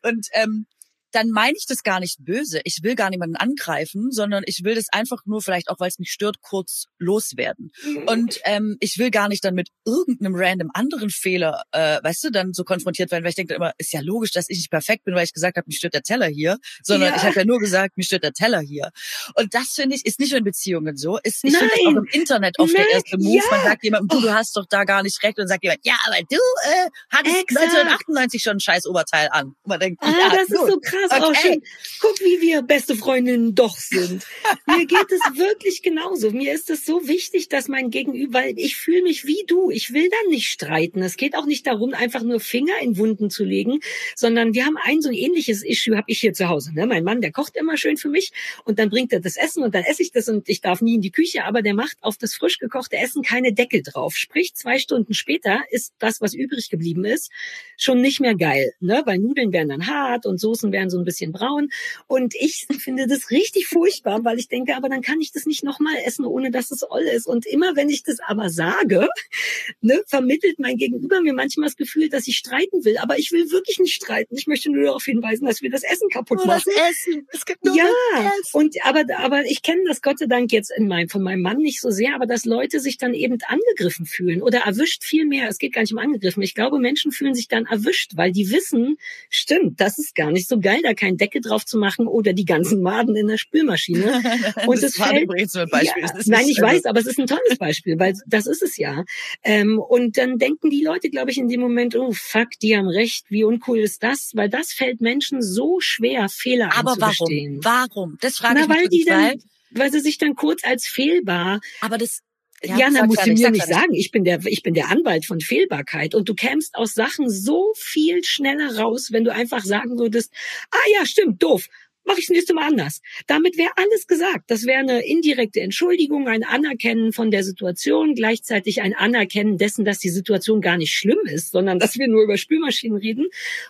Und ähm, dann meine ich das gar nicht böse. Ich will gar niemanden angreifen, sondern ich will das einfach nur vielleicht auch, weil es mich stört, kurz loswerden. Mhm. Und ähm, ich will gar nicht dann mit irgendeinem random anderen Fehler, äh, weißt du, dann so konfrontiert werden, weil ich denke immer, ist ja logisch, dass ich nicht perfekt bin, weil ich gesagt habe, mich stört der Teller hier, sondern ja. ich habe ja nur gesagt, mich stört der Teller hier. Und das finde ich ist nicht nur in Beziehungen so, ist ich finde auch im Internet oft Nein. der erste Move. Ja. Man sagt jemandem, du, du hast doch da gar nicht recht, und sagt jemand, ja, aber du äh, hattest Exakt. 1998 schon ein scheiß Oberteil an. Und man denkt, ah, ja, das gut. ist so krass. Okay. Oh, schön. Guck, wie wir beste Freundinnen doch sind. Mir geht es wirklich genauso. Mir ist es so wichtig, dass mein Gegenüber, weil ich fühle mich wie du. Ich will dann nicht streiten. Es geht auch nicht darum, einfach nur Finger in Wunden zu legen, sondern wir haben ein so ein ähnliches Issue, habe ich hier zu Hause. Ne? Mein Mann, der kocht immer schön für mich und dann bringt er das Essen und dann esse ich das und ich darf nie in die Küche, aber der macht auf das frisch gekochte Essen keine Deckel drauf. Sprich, zwei Stunden später ist das, was übrig geblieben ist, schon nicht mehr geil, ne? weil Nudeln werden dann hart und Soßen werden so ein bisschen braun. Und ich finde das richtig furchtbar, weil ich denke, aber dann kann ich das nicht nochmal essen, ohne dass es oll ist. Und immer wenn ich das aber sage, ne, vermittelt mein Gegenüber mir manchmal das Gefühl, dass ich streiten will. Aber ich will wirklich nicht streiten. Ich möchte nur darauf hinweisen, dass wir das Essen kaputt machen. Das Essen. Es gibt nur ja, und aber aber ich kenne das Gott sei Dank jetzt in meinem von meinem Mann nicht so sehr, aber dass Leute sich dann eben angegriffen fühlen oder erwischt viel mehr. Es geht gar nicht um angegriffen. Ich glaube, Menschen fühlen sich dann erwischt, weil die wissen, stimmt, das ist gar nicht so geil generell da keinen Deckel drauf zu machen oder die ganzen Maden in der Spülmaschine. Und das es fällt, so. Ja, nein, ich weiß, aber es ist ein tolles Beispiel, weil das ist es ja. Ähm, und dann denken die Leute, glaube ich, in dem Moment, oh fuck, die haben recht, wie uncool ist das? Weil das fällt Menschen so schwer, Fehler aber einzugestehen. warum? Warum? Das frage Na, ich mich weil die dann, weil sie sich dann kurz als fehlbar Aber das ja, Ja, na, sag musst du fertig, mir nicht sagen. Ich bin der, ich bin der Anwalt von Fehlbarkeit und du kämst aus Sachen so viel schneller raus, wenn du einfach sagen würdest, ah ja, stimmt, doof. Mach ich das nächste Mal anders. Damit wäre alles gesagt. Das wäre eine indirekte Entschuldigung, ein Anerkennen von der Situation, gleichzeitig ein Anerkennen dessen, dass die Situation gar nicht schlimm ist, sondern dass wir nur über Spülmaschinen reden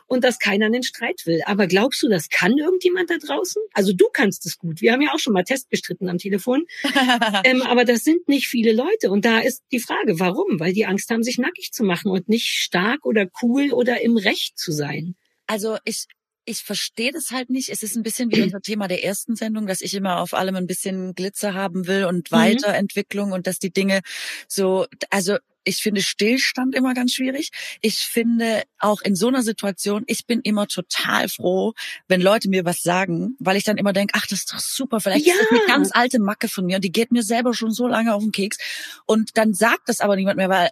und dass keiner einen Streit will. Aber glaubst du, das kann irgendjemand da draußen? Also du kannst es gut. Wir haben ja auch schon mal Test bestritten am Telefon. Ähm, aber das sind nicht viele Leute. Und da ist die Frage, warum? Weil die Angst haben, sich nackig zu machen und nicht stark oder cool oder im Recht zu sein. Also ich, ich verstehe das halt nicht. Es ist ein bisschen wie unser Thema der ersten Sendung, dass ich immer auf allem ein bisschen Glitzer haben will und Mhm. Weiterentwicklung und dass die Dinge so, also ich finde Stillstand immer ganz schwierig. Ich finde auch in so einer Situation, ich bin immer total froh, wenn Leute mir was sagen, weil ich dann immer denke, ach, das ist doch super, vielleicht ist das Ja. eine ganz alte Macke von mir und die geht mir selber schon so lange auf den Keks. Und dann sagt das aber niemand mehr, weil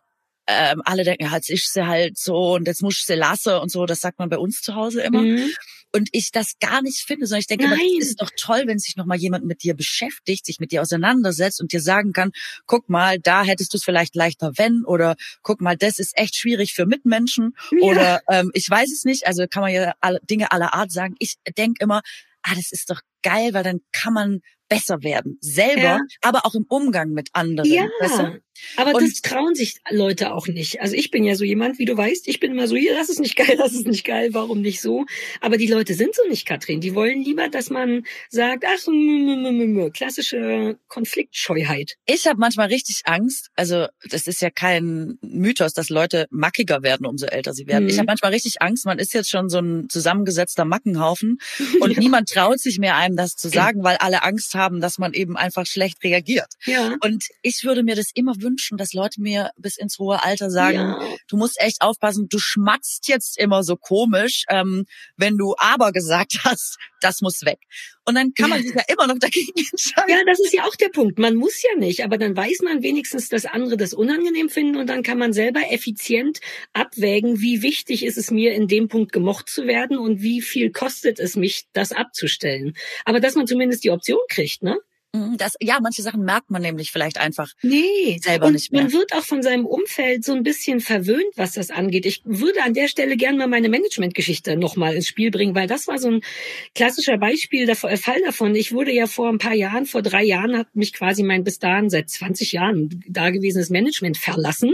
ähm, alle denken, ja, jetzt ist sie halt so und jetzt muss ich sie lassen und so. Das sagt man bei uns zu Hause immer. Mhm. Und ich das gar nicht finde, sondern ich denke, immer, das ist doch toll, wenn sich noch mal jemand mit dir beschäftigt, sich mit dir auseinandersetzt und dir sagen kann, guck mal, da hättest du es vielleicht leichter, wenn, oder guck mal, das ist echt schwierig für Mitmenschen, Ja. oder ähm, ich weiß es nicht, also kann man ja alle, Dinge aller Art sagen. Ich denke immer, ah, das ist doch geil, weil dann kann man besser werden. Selber, Ja. aber auch im Umgang mit anderen. Ja, du? Aber Und- das trauen sich Leute auch nicht. Also ich bin ja so jemand, wie du weißt, ich bin immer so, hier, das ist nicht geil, das ist nicht geil, warum nicht so? Aber die Leute sind so nicht, Katrin. Die wollen lieber, dass man sagt, ach, mh, mh, mh, klassische Konfliktscheuheit. Ich habe manchmal richtig Angst. Also das ist ja kein Mythos, dass Leute mackiger werden, umso älter sie werden. Mhm. Ich habe manchmal richtig Angst. Man ist jetzt schon so ein zusammengesetzter Mackenhaufen und Ja. niemand traut sich mehr einem das zu sagen, weil alle Angst haben, dass man eben einfach schlecht reagiert. Ja. Und ich würde mir das immer wünschen, dass Leute mir bis ins hohe Alter sagen, ja. du musst echt aufpassen, du schmatzt jetzt immer so komisch, ähm, wenn du aber gesagt hast, das muss weg. Und dann kann man sich ja immer noch dagegen entscheiden. Ja, das ist ja auch der Punkt. Man muss ja nicht, aber dann weiß man wenigstens, dass andere das unangenehm finden und dann kann man selber effizient abwägen, wie wichtig ist es mir, in dem Punkt gemocht zu werden und wie viel kostet es mich, das abzustellen. Aber dass man zumindest die Option kriegt, ne? Mhm, Das, ja, manche Sachen merkt man nämlich vielleicht einfach. Nee, Selber und nicht mehr. man wird auch von seinem Umfeld so ein bisschen verwöhnt, was das angeht. Ich würde an der Stelle gerne mal meine Managementgeschichte nochmal ins Spiel bringen, weil das war so ein klassischer Beispiel, äh, Fall davon. Ich wurde ja vor ein paar Jahren, vor drei Jahren hat mich quasi mein bis dahin seit 20 Jahren dagewesenes Management verlassen.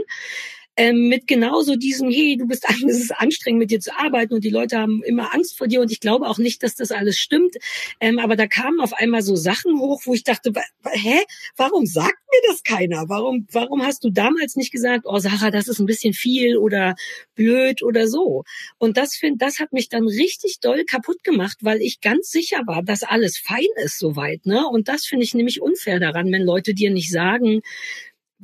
Ähm, mit genauso diesem, hey, du bist es ist anstrengend mit dir zu arbeiten und die Leute haben immer Angst vor dir und ich glaube auch nicht, dass das alles stimmt. Ähm, aber da kamen auf einmal so Sachen hoch, wo ich dachte, hä, warum sagt mir das keiner? Warum, warum hast du damals nicht gesagt, oh Sarah, das ist ein bisschen viel oder blöd oder so? Und das find, das hat mich dann richtig doll kaputt gemacht, weil ich ganz sicher war, dass alles fein ist soweit, ne? Und das finde ich nämlich unfair daran, wenn Leute dir nicht sagen,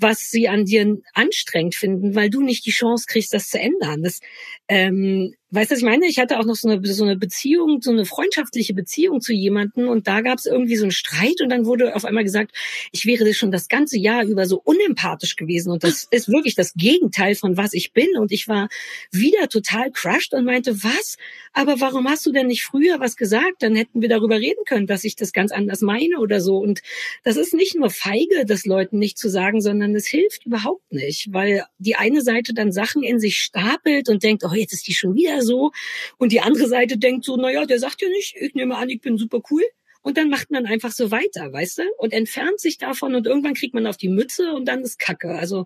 was sie an dir anstrengend finden, weil du nicht die Chance kriegst, das zu ändern. Das, ähm, weißt du, was ich meine? Ich hatte auch noch so eine, so eine Beziehung, so eine freundschaftliche Beziehung zu jemanden und da gab es irgendwie so einen Streit und dann wurde auf einmal gesagt, ich wäre schon das ganze Jahr über so unempathisch gewesen und das ist wirklich das Gegenteil von was ich bin und ich war wieder total crushed und meinte, was? Aber warum hast du denn nicht früher was gesagt? Dann hätten wir darüber reden können, dass ich das ganz anders meine oder so und das ist nicht nur feige, das Leuten nicht zu sagen, sondern es hilft überhaupt nicht, weil die eine Seite dann Sachen in sich stapelt und denkt, oh, jetzt ist die schon wieder so. Und die andere Seite denkt so, naja, der sagt ja nicht, ich nehme an, ich bin super cool. Und dann macht man einfach so weiter, weißt du? Und entfernt sich davon und irgendwann kriegt man auf die Mütze und dann ist Kacke. Also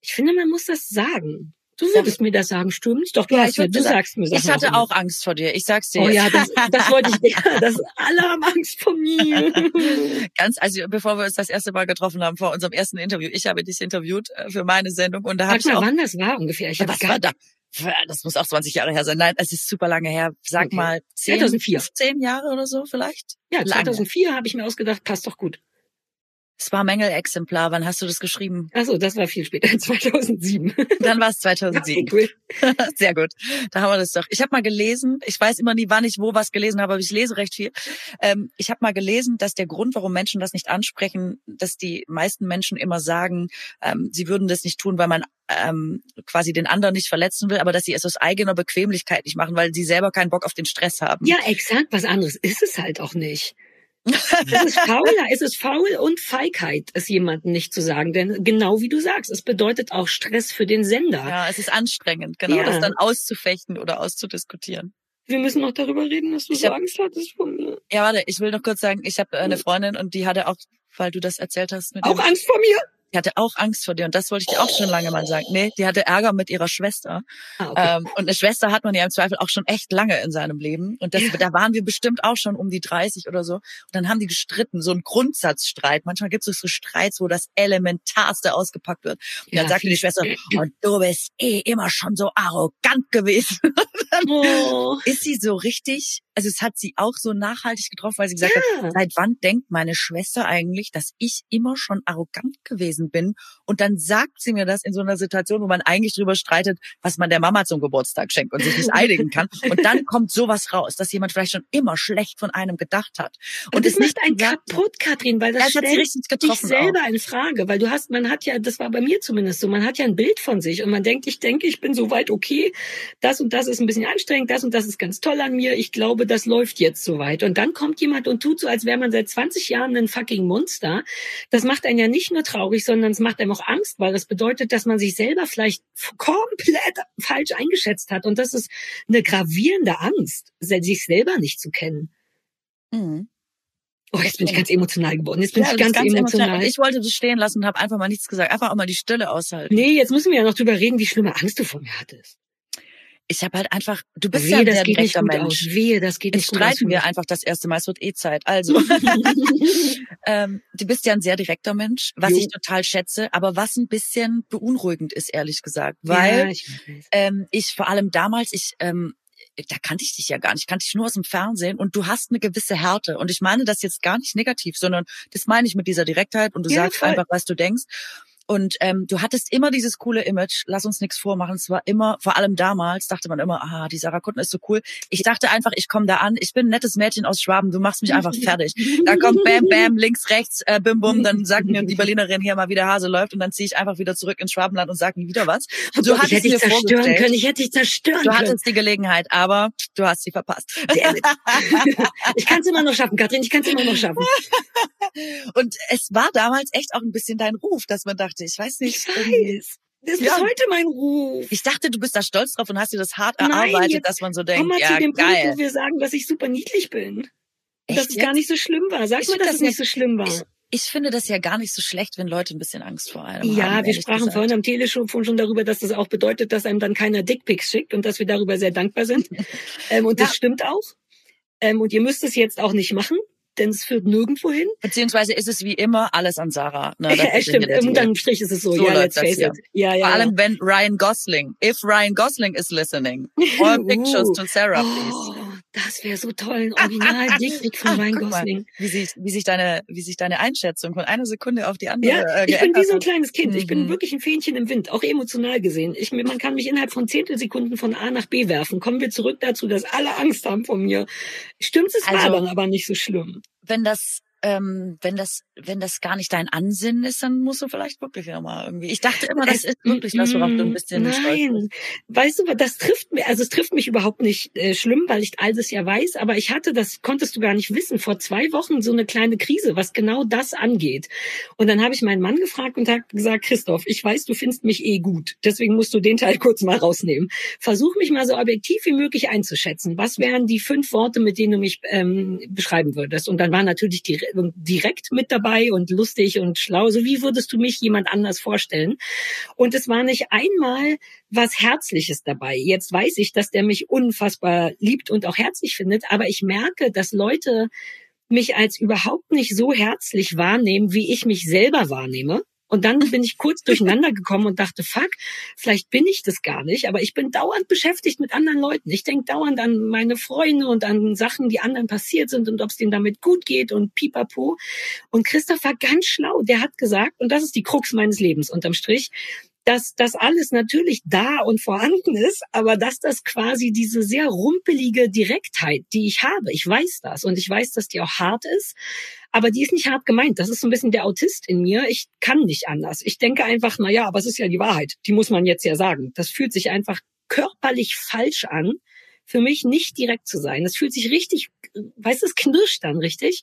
ich finde, man muss das sagen. Du würdest mir das sagen, stimmt's? Doch, du, Ja, hast ich mir, du sagen, sagst mir Ich Sachen hatte immer. auch Angst vor dir. Ich sag's dir. Oh ja, das, das wollte ich, ja, das alle haben Angst vor mir. Ganz, also bevor wir uns das erste Mal getroffen haben, vor unserem ersten Interview, ich habe dich interviewt äh, für meine Sendung und da habe Sag ich mal, auch. wann das war ungefähr. Ich was war da? Das muss auch 20 Jahre her sein. Nein, es ist super lange her. Sag Okay. mal 10, 2004. 15 Jahre oder so vielleicht? Ja, Lange. 2004 habe ich mir ausgedacht, passt doch gut. Es war Mängelexemplar. Wann hast du das geschrieben? Achso, das war viel später, 2007. Dann war es 2007. Okay, cool. Sehr gut. Da haben wir das doch. Ich habe mal gelesen, ich weiß immer nie, wann ich wo was gelesen habe, aber ich lese recht viel. Ähm, ich habe mal gelesen, dass der Grund, warum Menschen das nicht ansprechen, dass die meisten Menschen immer sagen, ähm, sie würden das nicht tun, weil man ähm, quasi den anderen nicht verletzen will, aber dass sie es aus eigener Bequemlichkeit nicht machen, weil sie selber keinen Bock auf den Stress haben. Ja, exakt. Was anderes ist es halt auch nicht. Es ist faul, es ist faul und Feigheit, es jemandem nicht zu sagen. Denn genau wie du sagst, es bedeutet auch Stress für den Sender. Ja, es ist anstrengend, genau, Ja. das dann auszufechten oder auszudiskutieren. Wir müssen noch darüber reden, dass du Ich so hab- Angst hattest von mir. Ja, warte, ich will noch kurz sagen, ich habe eine Freundin und die hatte auch, weil du das erzählt hast, mit Auch Angst vor mir? Die hatte auch Angst vor dir und das wollte ich dir auch schon lange mal sagen. Nee, die hatte Ärger mit ihrer Schwester. Ah, okay. Ähm, und eine Schwester hat man ja im Zweifel auch schon echt lange in seinem Leben. Und das, Ja. da waren wir bestimmt auch schon um die 30 oder so. Und dann haben die gestritten, so ein Grundsatzstreit. Manchmal gibt es so Streits, wo das Elementarste ausgepackt wird. Und dann Ja, sagte die. Schwester, und du bist eh immer schon so arrogant gewesen. Oh. Ist sie so richtig, also es hat sie auch so nachhaltig getroffen, weil sie gesagt Ja. hat, seit wann denkt meine Schwester eigentlich, dass ich immer schon arrogant gewesen bin? Und dann sagt sie mir das in so einer Situation, wo man eigentlich drüber streitet, was man der Mama zum Geburtstag schenkt und sich nicht einigen kann. Und dann kommt sowas raus, dass jemand vielleicht schon immer schlecht von einem gedacht hat. Und, das es nicht macht einen gesagt hat. kaputt, Katrin, weil das Ja, das stellt richtig dich selber auch. in Frage, weil du hast, man hat ja, das war bei mir zumindest so, man hat ja ein Bild von sich und man denkt, ich denke, ich bin soweit okay, das und das ist ein bisschen anstrengend, das und das ist ganz toll an mir, ich glaube, das läuft jetzt soweit. Und dann kommt jemand und tut so, als wäre man seit 20 Jahren ein fucking Monster. Das macht einen ja nicht nur traurig, sondern es macht einem auch Angst, weil es bedeutet, dass man sich selber vielleicht komplett falsch eingeschätzt hat. Und das ist eine gravierende Angst, sich selber nicht zu kennen. Mhm. Oh, jetzt bin ich ganz emotional geworden. Jetzt bin Ja, ich das ist ganz, emotional. Und ich wollte das stehen lassen und habe einfach mal nichts gesagt. Einfach auch mal die Stille aushalten. Nee, jetzt müssen wir ja noch drüber reden, wie schlimme Angst du vor mir hattest. Ich habe halt einfach, du bist Wehe, ja ein sehr direkter gut Mensch. aus. Wehe, das geht Jetzt nicht gut streiten wir einfach das erste Mal. Es wird eh Zeit. Also, ähm, du bist ja ein sehr direkter Mensch, was Jo. ich total schätze, aber was ein bisschen beunruhigend ist, ehrlich gesagt. ja, Weil ich weiß. ähm, ich vor allem damals, ich, ähm, da kannte ich dich ja gar nicht, ich kannte dich nur aus dem Fernsehen und du hast eine gewisse Härte. Und ich meine das jetzt gar nicht negativ, sondern das meine ich mit dieser Direktheit und du Ja, sagst voll. einfach, was du denkst. Und ähm, du hattest immer dieses coole Image, lass uns nichts vormachen. Es war immer, vor allem damals, dachte man immer, ah, die Sarah Kutten ist so cool. Ich dachte einfach, ich komme da an, ich bin ein nettes Mädchen aus Schwaben, du machst mich einfach fertig. Da kommt Bam Bam, links, rechts, äh, Bim Bum, dann sagt mir die Berlinerin hier mal, wie der Hase läuft und dann ziehe ich einfach wieder zurück ins Schwabenland und sag nie wieder was. Gott, hatte ich hätte ich dich zerstören können. Ich hätte dich zerstören Du können. hattest die Gelegenheit, aber du hast sie verpasst. Ich kann es immer noch schaffen, Katrin. Ich kann es immer noch schaffen. Und es war damals echt auch ein bisschen dein Ruf, dass man dachte, ich weiß nicht. Ich weiß. Das ist Ja. bis heute mein Ruf. Ich dachte, du bist da stolz drauf und hast dir das hart Nein, erarbeitet, jetzt dass man so Komm denkt, mal ja, zu dem Punkt, geil. wo wir sagen, dass ich super niedlich bin. Und dass Echt es gar jetzt? nicht so schlimm war. Sag Ich mal, dass das es nicht ja- so schlimm war. Ich, ich finde das ja gar nicht so schlecht, wenn Leute ein bisschen Angst vor einem haben. Ja, wir sprachen gesagt. vorhin am Telefon schon darüber, dass das auch bedeutet, dass einem dann keiner Dickpics schickt und dass wir darüber sehr dankbar sind. ähm, und das Ja. stimmt auch. Ähm, und ihr müsst es jetzt auch nicht machen, denn es führt nirgendwo hin. Beziehungsweise ist es wie immer alles an Sarah. Ne, Ja, stimmt. Unterm Strich ist es so. So ja, let's face it. Ja, ja, Vor allem wenn Ryan Gosling, if Ryan Gosling is listening, all pictures Uh. to Sarah, please. Das wäre so toll, ein Original Dickpic von Ryan Guck mal, Gosling. Wie sich, wie sich deine, wie sich deine Einschätzung von einer Sekunde auf die andere Ja, äh, ich bin wie so ein kleines Kind. Ich bin Mhm. wirklich ein Fähnchen im Wind, auch emotional gesehen. Ich, man kann mich innerhalb von Zehntelsekunden von A nach B werfen. Kommen wir zurück dazu, dass alle Angst haben vor mir. Stimmt, es war Also- dann aber nicht so schlimm. wenn das ähm, wenn das wenn das gar nicht dein Ansinnen ist, dann musst du vielleicht wirklich nochmal irgendwie. Ich dachte immer, das Es- ist wirklich das, worauf du ein bisschen Nein, bist. weißt du, das trifft mir, also es trifft mich überhaupt nicht äh, schlimm, weil ich all das ja weiß, aber ich hatte, das konntest du gar nicht wissen, vor zwei Wochen so eine kleine Krise, was genau das angeht. Und dann habe ich meinen Mann gefragt und habe gesagt, Christoph, ich weiß, du findest mich eh gut, deswegen musst du den Teil kurz mal rausnehmen. Versuch mich mal so objektiv wie möglich einzuschätzen. Was wären die fünf Worte, mit denen du mich ähm, beschreiben würdest? Und dann war natürlich dire direkt mit dabei und lustig und schlau. So wie würdest du mich jemand anders vorstellen? Und es war nicht einmal was Herzliches dabei. Jetzt weiß ich, dass der mich unfassbar liebt und auch herzlich findet, aber ich merke, dass Leute mich als überhaupt nicht so herzlich wahrnehmen, wie ich mich selber wahrnehme. Und dann bin ich kurz durcheinander gekommen und dachte, fuck, vielleicht bin ich das gar nicht, aber ich bin dauernd beschäftigt mit anderen Leuten. Ich denke dauernd an meine Freunde und an Sachen, die anderen passiert sind und ob es denen damit gut geht und pipapo. Und Christoph war ganz schlau. Der hat gesagt, und das ist die Krux meines Lebens unterm Strich, dass das alles natürlich da und vorhanden ist, aber dass das quasi diese sehr rumpelige Direktheit, die ich habe, ich weiß das und ich weiß, dass die auch hart ist, aber die ist nicht hart gemeint. Das ist so ein bisschen der Autist in mir. Ich kann nicht anders. Ich denke einfach, na ja, aber es ist ja die Wahrheit. Die muss man jetzt ja sagen. Das fühlt sich einfach körperlich falsch an, für mich nicht direkt zu sein. Das fühlt sich richtig, weißt du, es knirscht dann richtig.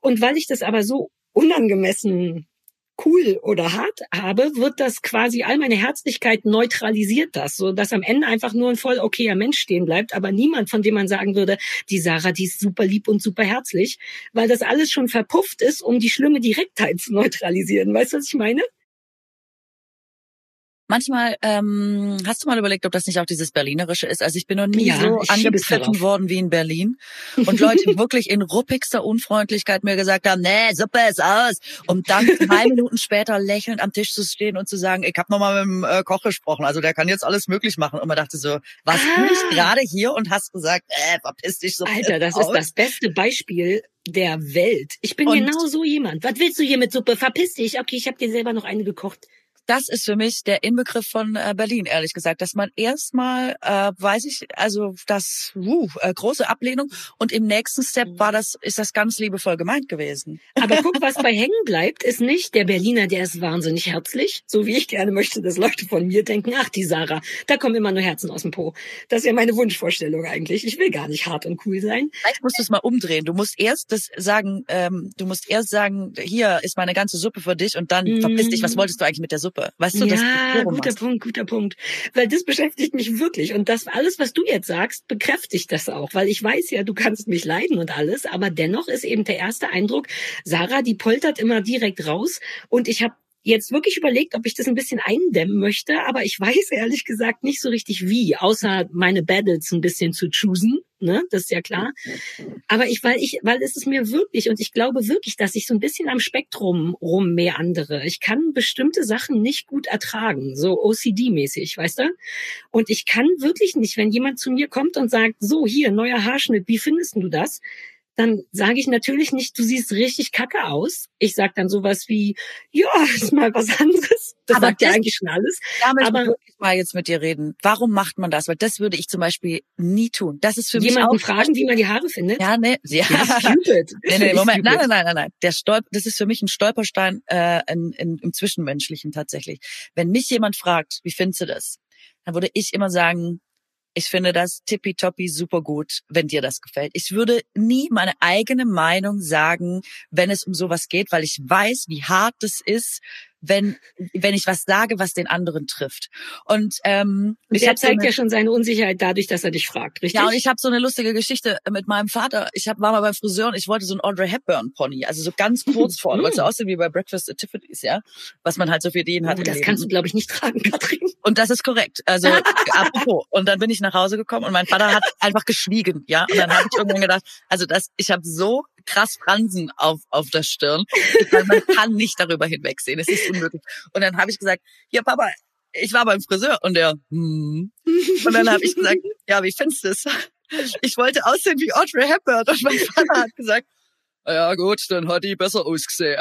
Und weil ich das aber so unangemessen cool oder hart habe, wird das quasi all meine Herzlichkeit neutralisiert das, so dass am Ende einfach nur ein voll okayer Mensch stehen bleibt, aber niemand, von dem man sagen würde, die Sarah, die ist super lieb und super herzlich, weil das alles schon verpufft ist, um die schlimme Direktheit zu neutralisieren. Weißt du, was ich meine? Manchmal ähm, hast du mal überlegt, ob das nicht auch dieses Berlinerische ist. Also ich bin noch nie Ja, so ich angepfiffen worden wie in Berlin. Und Leute wirklich in ruppigster Unfreundlichkeit mir gesagt haben, nee, Suppe ist aus. Um dann drei Minuten später lächelnd am Tisch zu stehen und zu sagen, ich habe nochmal mit dem äh, Koch gesprochen, also der kann jetzt alles möglich machen. Und man dachte so, du Ah. nicht gerade hier und hast gesagt, äh, verpiss dich so Alter, das aus? ist das beste Beispiel der Welt. Ich bin Und- genau so jemand. Was willst du hier mit Suppe? Verpiss dich. Okay, ich habe dir selber noch eine gekocht. Das ist für mich der Inbegriff von äh, Berlin, ehrlich gesagt, dass man erstmal, äh, weiß ich, also das uh, große Ablehnung und im nächsten Step war das, ist das ganz liebevoll gemeint gewesen. Aber guck, was bei hängen bleibt, ist nicht der Berliner, der ist wahnsinnig herzlich, so wie ich gerne möchte, dass Leute von mir denken, ach, die Sarah, da kommen immer nur Herzen aus dem Po. Das ist ja meine Wunschvorstellung eigentlich. Ich will gar nicht hart und cool sein. Vielleicht musst du es mal umdrehen. Du musst erst das sagen, ähm, du musst erst sagen, hier ist meine ganze Suppe für dich und dann Mm. verpiss dich, was wolltest du eigentlich mit der Suppe? Weißt du, das ja, rum guter machst. Punkt, guter Punkt. Weil das beschäftigt mich wirklich. Und das alles, was du jetzt sagst, bekräftigt das auch. Weil ich weiß ja, du kannst mich leiden und alles, aber dennoch ist eben der erste Eindruck, Sarah, die poltert immer direkt raus. Und ich habe jetzt wirklich überlegt, ob ich das ein bisschen eindämmen möchte, aber ich weiß ehrlich gesagt nicht so richtig wie, außer meine Battles ein bisschen zu choosen, ne, das ist ja klar. Aber ich, weil ich, weil es ist mir wirklich, und ich glaube wirklich, dass ich so ein bisschen am Spektrum rum mehr andere. Ich kann bestimmte Sachen nicht gut ertragen, so OCD-mäßig, weißt du? Und ich kann wirklich nicht, wenn jemand zu mir kommt und sagt, so, hier, neuer Haarschnitt, wie findest du das? Dann sage ich natürlich nicht, du siehst richtig kacke aus. Ich sag dann sowas wie, ja, ist mal was anderes. Das Aber sagt ja das- eigentlich schon alles. Da möchte Aber- ich wirklich mal jetzt mit dir reden. Warum macht man das? Weil das würde ich zum Beispiel nie tun. Das ist für Jemanden mich auch fragen, wie man die Haare findet. Ja, ne, ja. Stupid. Nee, nee, Moment, nein, nein, nein, nein, nein. Der Stolp, das ist für mich ein Stolperstein äh, in, in, im Zwischenmenschlichen tatsächlich. Wenn mich jemand fragt, wie findest du das, dann würde ich immer sagen, ich finde das tippitoppi super gut, wenn dir das gefällt. Ich würde nie meine eigene Meinung sagen, wenn es um sowas geht, weil ich weiß, wie hart es ist, wenn wenn ich was sage, was den anderen trifft. Und ähm, Und ich der so zeigt eine- ja schon seine Unsicherheit dadurch, dass er dich fragt, richtig? ja, und ich habe so eine lustige Geschichte mit meinem Vater. Ich hab, war mal beim Friseur und ich wollte so ein Audrey Hepburn Pony, also so ganz kurz vorne, weil es so aussieht wie bei Breakfast at Tiffany's, ja, was man halt so für Ideen hat. Oh, das kannst du, glaube ich, nicht tragen, Katrin. Und das ist korrekt. Also apropos. Und dann bin ich nach Hause gekommen und mein Vater hat einfach geschwiegen, ja. Und dann habe ich irgendwann gedacht, also das, ich habe so krass Fransen auf auf der Stirn, weil man kann nicht darüber hinwegsehen. Es ist unmöglich. Und dann habe ich gesagt, hier Papa, ich war beim Friseur und der, hm. Und dann habe ich gesagt, ja, wie findest du es? Ich wollte aussehen wie Audrey Hepburn und mein Vater hat gesagt, "Na ja gut, dann hat die besser ausgesehen.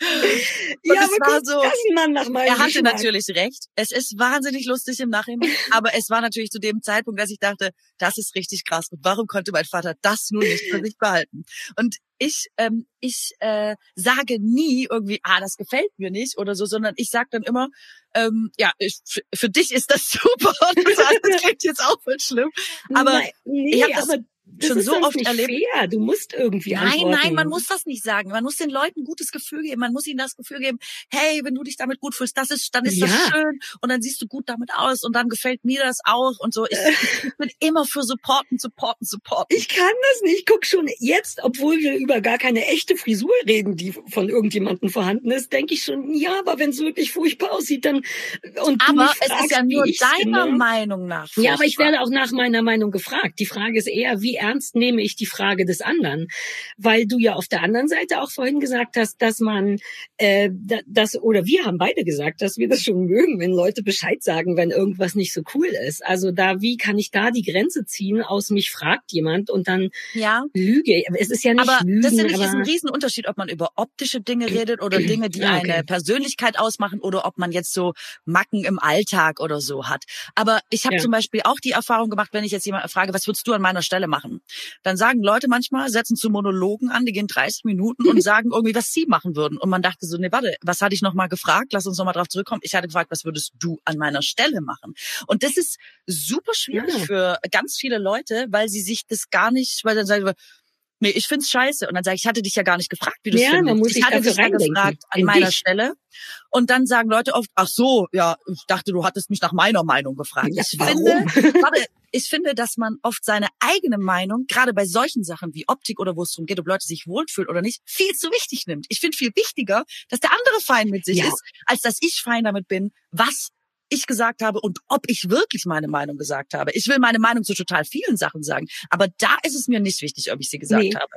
Ja, es war so- Er hatte Geschmack. natürlich recht. Es ist wahnsinnig lustig im Nachhinein, aber es war natürlich zu dem Zeitpunkt, dass ich dachte, das ist richtig krass. Und warum konnte mein Vater das nun nicht für sich behalten? Und ich, ähm, ich äh, sage nie irgendwie, ah, das gefällt mir nicht oder so, sondern ich sage dann immer, ähm, ja, ich, für, dich ist das super. Und das klingt jetzt auch voll schlimm. Aber Nein, nee, ich hab das aber das schon so oft nicht erlebt. fair. Du musst irgendwie Nein, antworten. nein, man muss das nicht sagen. Man muss den Leuten ein gutes Gefühl geben. Man muss ihnen das Gefühl geben, hey, wenn du dich damit gut fühlst, das ist, dann ist das Ja. schön und dann siehst du gut damit aus und dann gefällt mir das auch und so. Ich, ich bin immer für supporten, supporten, supporten. Ich kann das nicht. Ich guck schon jetzt, obwohl wir über gar keine echte Frisur reden, die von irgendjemandem vorhanden ist, denke ich schon, ja, aber wenn es wirklich furchtbar aussieht, dann und du Aber mich es fragst, ist ja nur deiner. Meinung nach. Ja, aber ich furchtbar. werde auch nach meiner Meinung gefragt. Die Frage ist eher, wie ernst nehme ich die Frage des anderen? Weil du ja auf der anderen Seite auch vorhin gesagt hast, dass man äh, das oder wir haben beide gesagt, dass wir das schon mögen, wenn Leute Bescheid sagen, wenn irgendwas nicht so cool ist. Also da, wie kann ich da die Grenze ziehen? Aus mich fragt jemand und dann ja. lüge. Es ist ja nicht aber Lügen, das finde ich ist ein Riesenunterschied, ob man über optische Dinge redet oder Dinge, die okay. eine Persönlichkeit ausmachen oder ob man jetzt so Macken im Alltag oder so hat. Aber ich habe Ja. zum Beispiel auch die Erfahrung gemacht, wenn ich jetzt jemanden frage, was würdest du an meiner Stelle machen? Dann sagen Leute manchmal, setzen zu Monologen an, die gehen 30 Minuten und sagen irgendwie, was sie machen würden. Und man dachte so, nee, warte, was hatte ich noch mal gefragt? Lass uns noch mal drauf zurückkommen. Ich hatte gefragt, was würdest du an meiner Stelle machen? Und das ist super schwierig Ja. für ganz viele Leute, weil sie sich das gar nicht, weil dann sagen wir, Nee, ich find's scheiße. Und dann sage ich, ich hatte dich ja gar nicht gefragt, wie du es Ja, findest. muss ich sich hatte dich ja gefragt an In meiner dich. Stelle. Und dann sagen Leute oft, ach so, ja, ich dachte, du hattest mich nach meiner Meinung gefragt. Ja, ich warum? finde, warte, ich finde, dass man oft seine eigene Meinung, gerade bei solchen Sachen wie Optik oder wo es darum geht, ob Leute sich wohlfühlen oder nicht, viel zu wichtig nimmt. Ich finde viel wichtiger, dass der andere fein mit sich Ja. ist, als dass ich fein damit bin, was ich gesagt habe und ob ich wirklich meine Meinung gesagt habe. Ich will meine Meinung zu total vielen Sachen sagen, aber da ist es mir nicht wichtig, ob ich sie gesagt Nee. habe.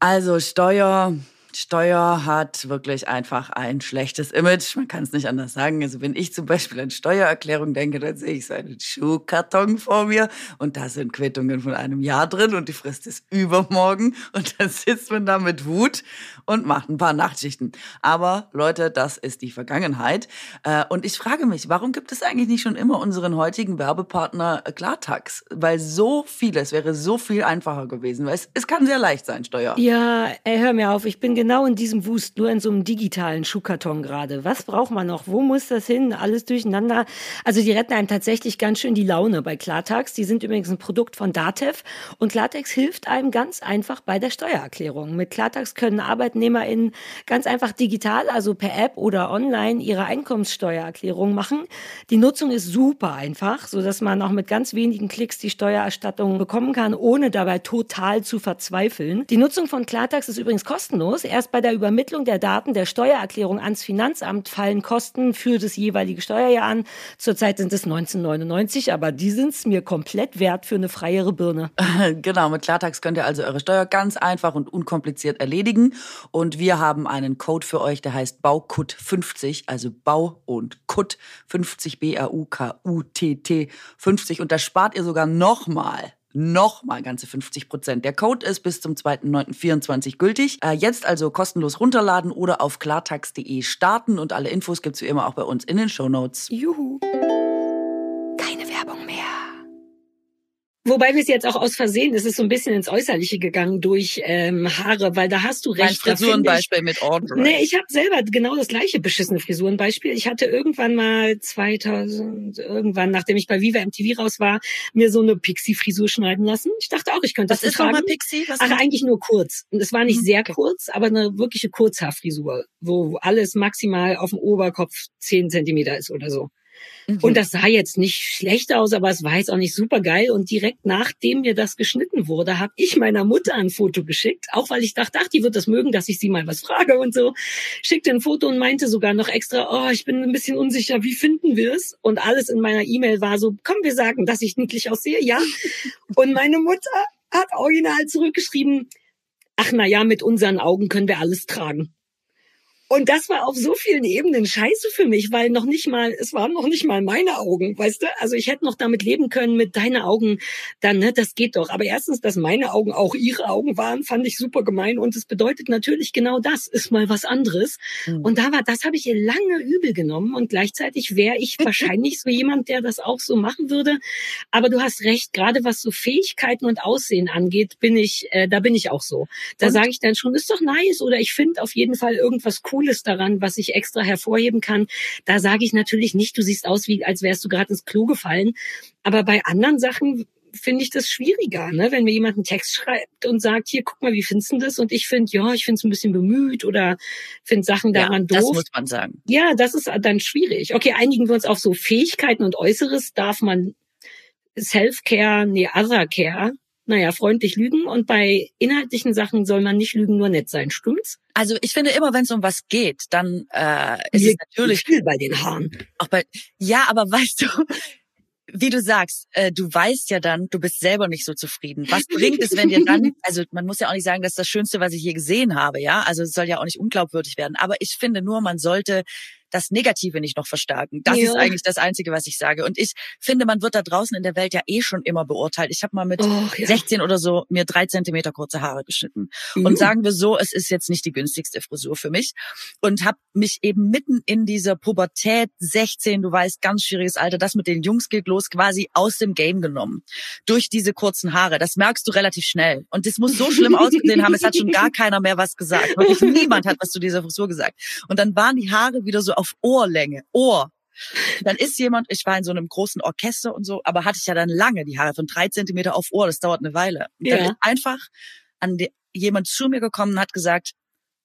Also Steuer, Steuer hat wirklich einfach ein schlechtes Image. Man kann es nicht anders sagen. Also wenn ich zum Beispiel an Steuererklärung denke, dann sehe ich so einen Schuhkarton vor mir und da sind Quittungen von einem Jahr drin und die Frist ist übermorgen und dann sitzt man da mit Wut und macht ein paar Nachtschichten. Aber Leute, das ist die Vergangenheit. Äh, Und ich frage mich, warum gibt es eigentlich nicht schon immer unseren heutigen Werbepartner äh, Klartax? Weil so vieles wäre so viel einfacher gewesen. Weil es, es kann sehr leicht sein, Steuer. Ja, ey, hör mir auf, ich bin genau in diesem Wust, nur in so einem digitalen Schuhkarton gerade. Was braucht man noch? Wo muss das hin? Alles durcheinander. Also die retten einem tatsächlich ganz schön die Laune bei Klartax. Die sind übrigens ein Produkt von Datev und Klartax hilft einem ganz einfach bei der Steuererklärung. Mit Klartax können ArbeitnehmerInnen ganz einfach digital, also per App oder online, ihre Einkommenssteuererklärung machen. Die Nutzung ist super einfach, so dass man auch mit ganz wenigen Klicks die Steuererstattung bekommen kann, ohne dabei total zu verzweifeln. Die Nutzung von Klartax ist übrigens kostenlos. Erst bei der Übermittlung der Daten der Steuererklärung ans Finanzamt fallen Kosten für das jeweilige Steuerjahr an. Zurzeit sind es 1999, aber die sind es mir komplett wert für eine freiere Birne. Genau, mit Klartax könnt ihr also eure Steuer ganz einfach und unkompliziert erledigen. Und wir haben einen Code für euch, der heißt BAUKUT50, also Bau und Kut 50 B-A-U-K-U-T-T 50. Und da spart ihr sogar nochmal. Nochmal ganze 50 Prozent. Der Code ist bis zum 2.9.24 gültig. Äh, jetzt also kostenlos runterladen oder auf klartax.de starten. Und alle Infos gibt's wie immer auch bei uns in den Shownotes. Juhu. Wobei wir es jetzt auch aus Versehen, es ist so ein bisschen ins Äußerliche gegangen durch ähm, Haare, weil da hast du Mein recht. ich- Frisurenbeispiel mit Audrey. Nee, ich habe selber genau das gleiche beschissene Frisurenbeispiel. Ich hatte irgendwann mal 2000, irgendwann, nachdem ich bei Viva MTV raus war, mir so eine Pixie-Frisur schneiden lassen. Ich dachte auch, ich könnte Was das ist nochmal. Pixie? Was Ach, eigentlich nur kurz. Und es war nicht Mhm, sehr kurz, aber eine wirkliche Kurzhaarfrisur, wo alles maximal auf dem Oberkopf 10 Zentimeter ist oder so. Mhm. Und das sah jetzt nicht schlecht aus, aber es war jetzt auch nicht super geil. Und direkt nachdem mir das geschnitten wurde, habe ich meiner Mutter ein Foto geschickt, auch weil ich dachte, ach, die wird das mögen, dass ich sie mal was frage und so. Schickte ein Foto und meinte sogar noch extra, oh, ich bin ein bisschen unsicher, wie finden wir es? Und alles in meiner E-Mail war so, komm, wir sagen, dass ich niedlich aussehe, ja. Und meine Mutter hat original zurückgeschrieben, ach na ja, mit unseren Augen können wir alles tragen. Und das war auf so vielen Ebenen scheiße für mich, weil noch nicht mal, es waren noch nicht mal meine Augen, weißt du? Also ich hätte noch damit leben können, mit deine Augen, dann, ne, das geht doch. Aber erstens, dass meine Augen auch ihre Augen waren, fand ich super gemein. Und es bedeutet natürlich genau das, ist mal was anderes. Mhm. Und da war, das habe ich ihr lange übel genommen. Und gleichzeitig wäre ich wahrscheinlich so jemand, der das auch so machen würde. Aber du hast recht, gerade was so Fähigkeiten und Aussehen angeht, bin ich, äh, da bin ich auch so. Da sage ich dann schon, ist doch nice oder ich finde auf jeden Fall irgendwas Cooles daran, was ich extra hervorheben kann. Da sage ich natürlich nicht, du siehst aus, wie als wärst du gerade ins Klo gefallen. Aber bei anderen Sachen finde ich das schwieriger, ne? wenn mir jemand einen Text schreibt und sagt, hier, guck mal, wie findest du das? Und ich finde, ja, ich finde es ein bisschen bemüht oder finde Sachen ja, daran das doof. muss man sagen. Ja, das ist dann schwierig. Okay, einigen wir uns auf so Fähigkeiten und Äußeres. Darf man Self-Care, nee, Other-Care, naja, freundlich lügen. Und bei inhaltlichen Sachen soll man nicht lügen, nur nett sein. Stimmt's? Also ich finde immer, wenn es um was geht, dann äh, ist Mir es natürlich viel bei den Haaren. auch bei ja, aber weißt du, wie du sagst, äh, du weißt ja dann, du bist selber nicht so zufrieden. Was bringt es, wenn dir dann, also man muss ja auch nicht sagen, das ist das Schönste, was ich je gesehen habe, ja? Also es soll ja auch nicht unglaubwürdig werden. Aber ich finde nur, man sollte das Negative nicht noch verstärken. Das ja. ist eigentlich das Einzige, was ich sage. Und ich finde, man wird da draußen in der Welt ja eh schon immer beurteilt. Ich habe mal mit oh, ja. 16 oder so mir drei Zentimeter kurze Haare geschnitten. Mhm. Und sagen wir so, es ist jetzt nicht die günstigste Frisur für mich. Und habe mich eben mitten in dieser Pubertät, 16, du weißt, ganz schwieriges Alter, das mit den Jungs geht los, quasi aus dem Game genommen. Durch diese kurzen Haare. Das merkst du relativ schnell. Und das muss so schlimm ausgesehen haben, es hat schon gar keiner mehr was gesagt. Wirklich niemand hat was zu dieser Frisur gesagt. Und dann waren die Haare wieder so auf Ohrlänge, Ohr. Dann ist jemand, ich war in so einem großen Orchester und so, aber hatte ich ja dann lange die Haare von drei Zentimeter auf Ohr, das dauert eine Weile. Und dann ja. ist einfach an die, jemand zu mir gekommen und hat gesagt,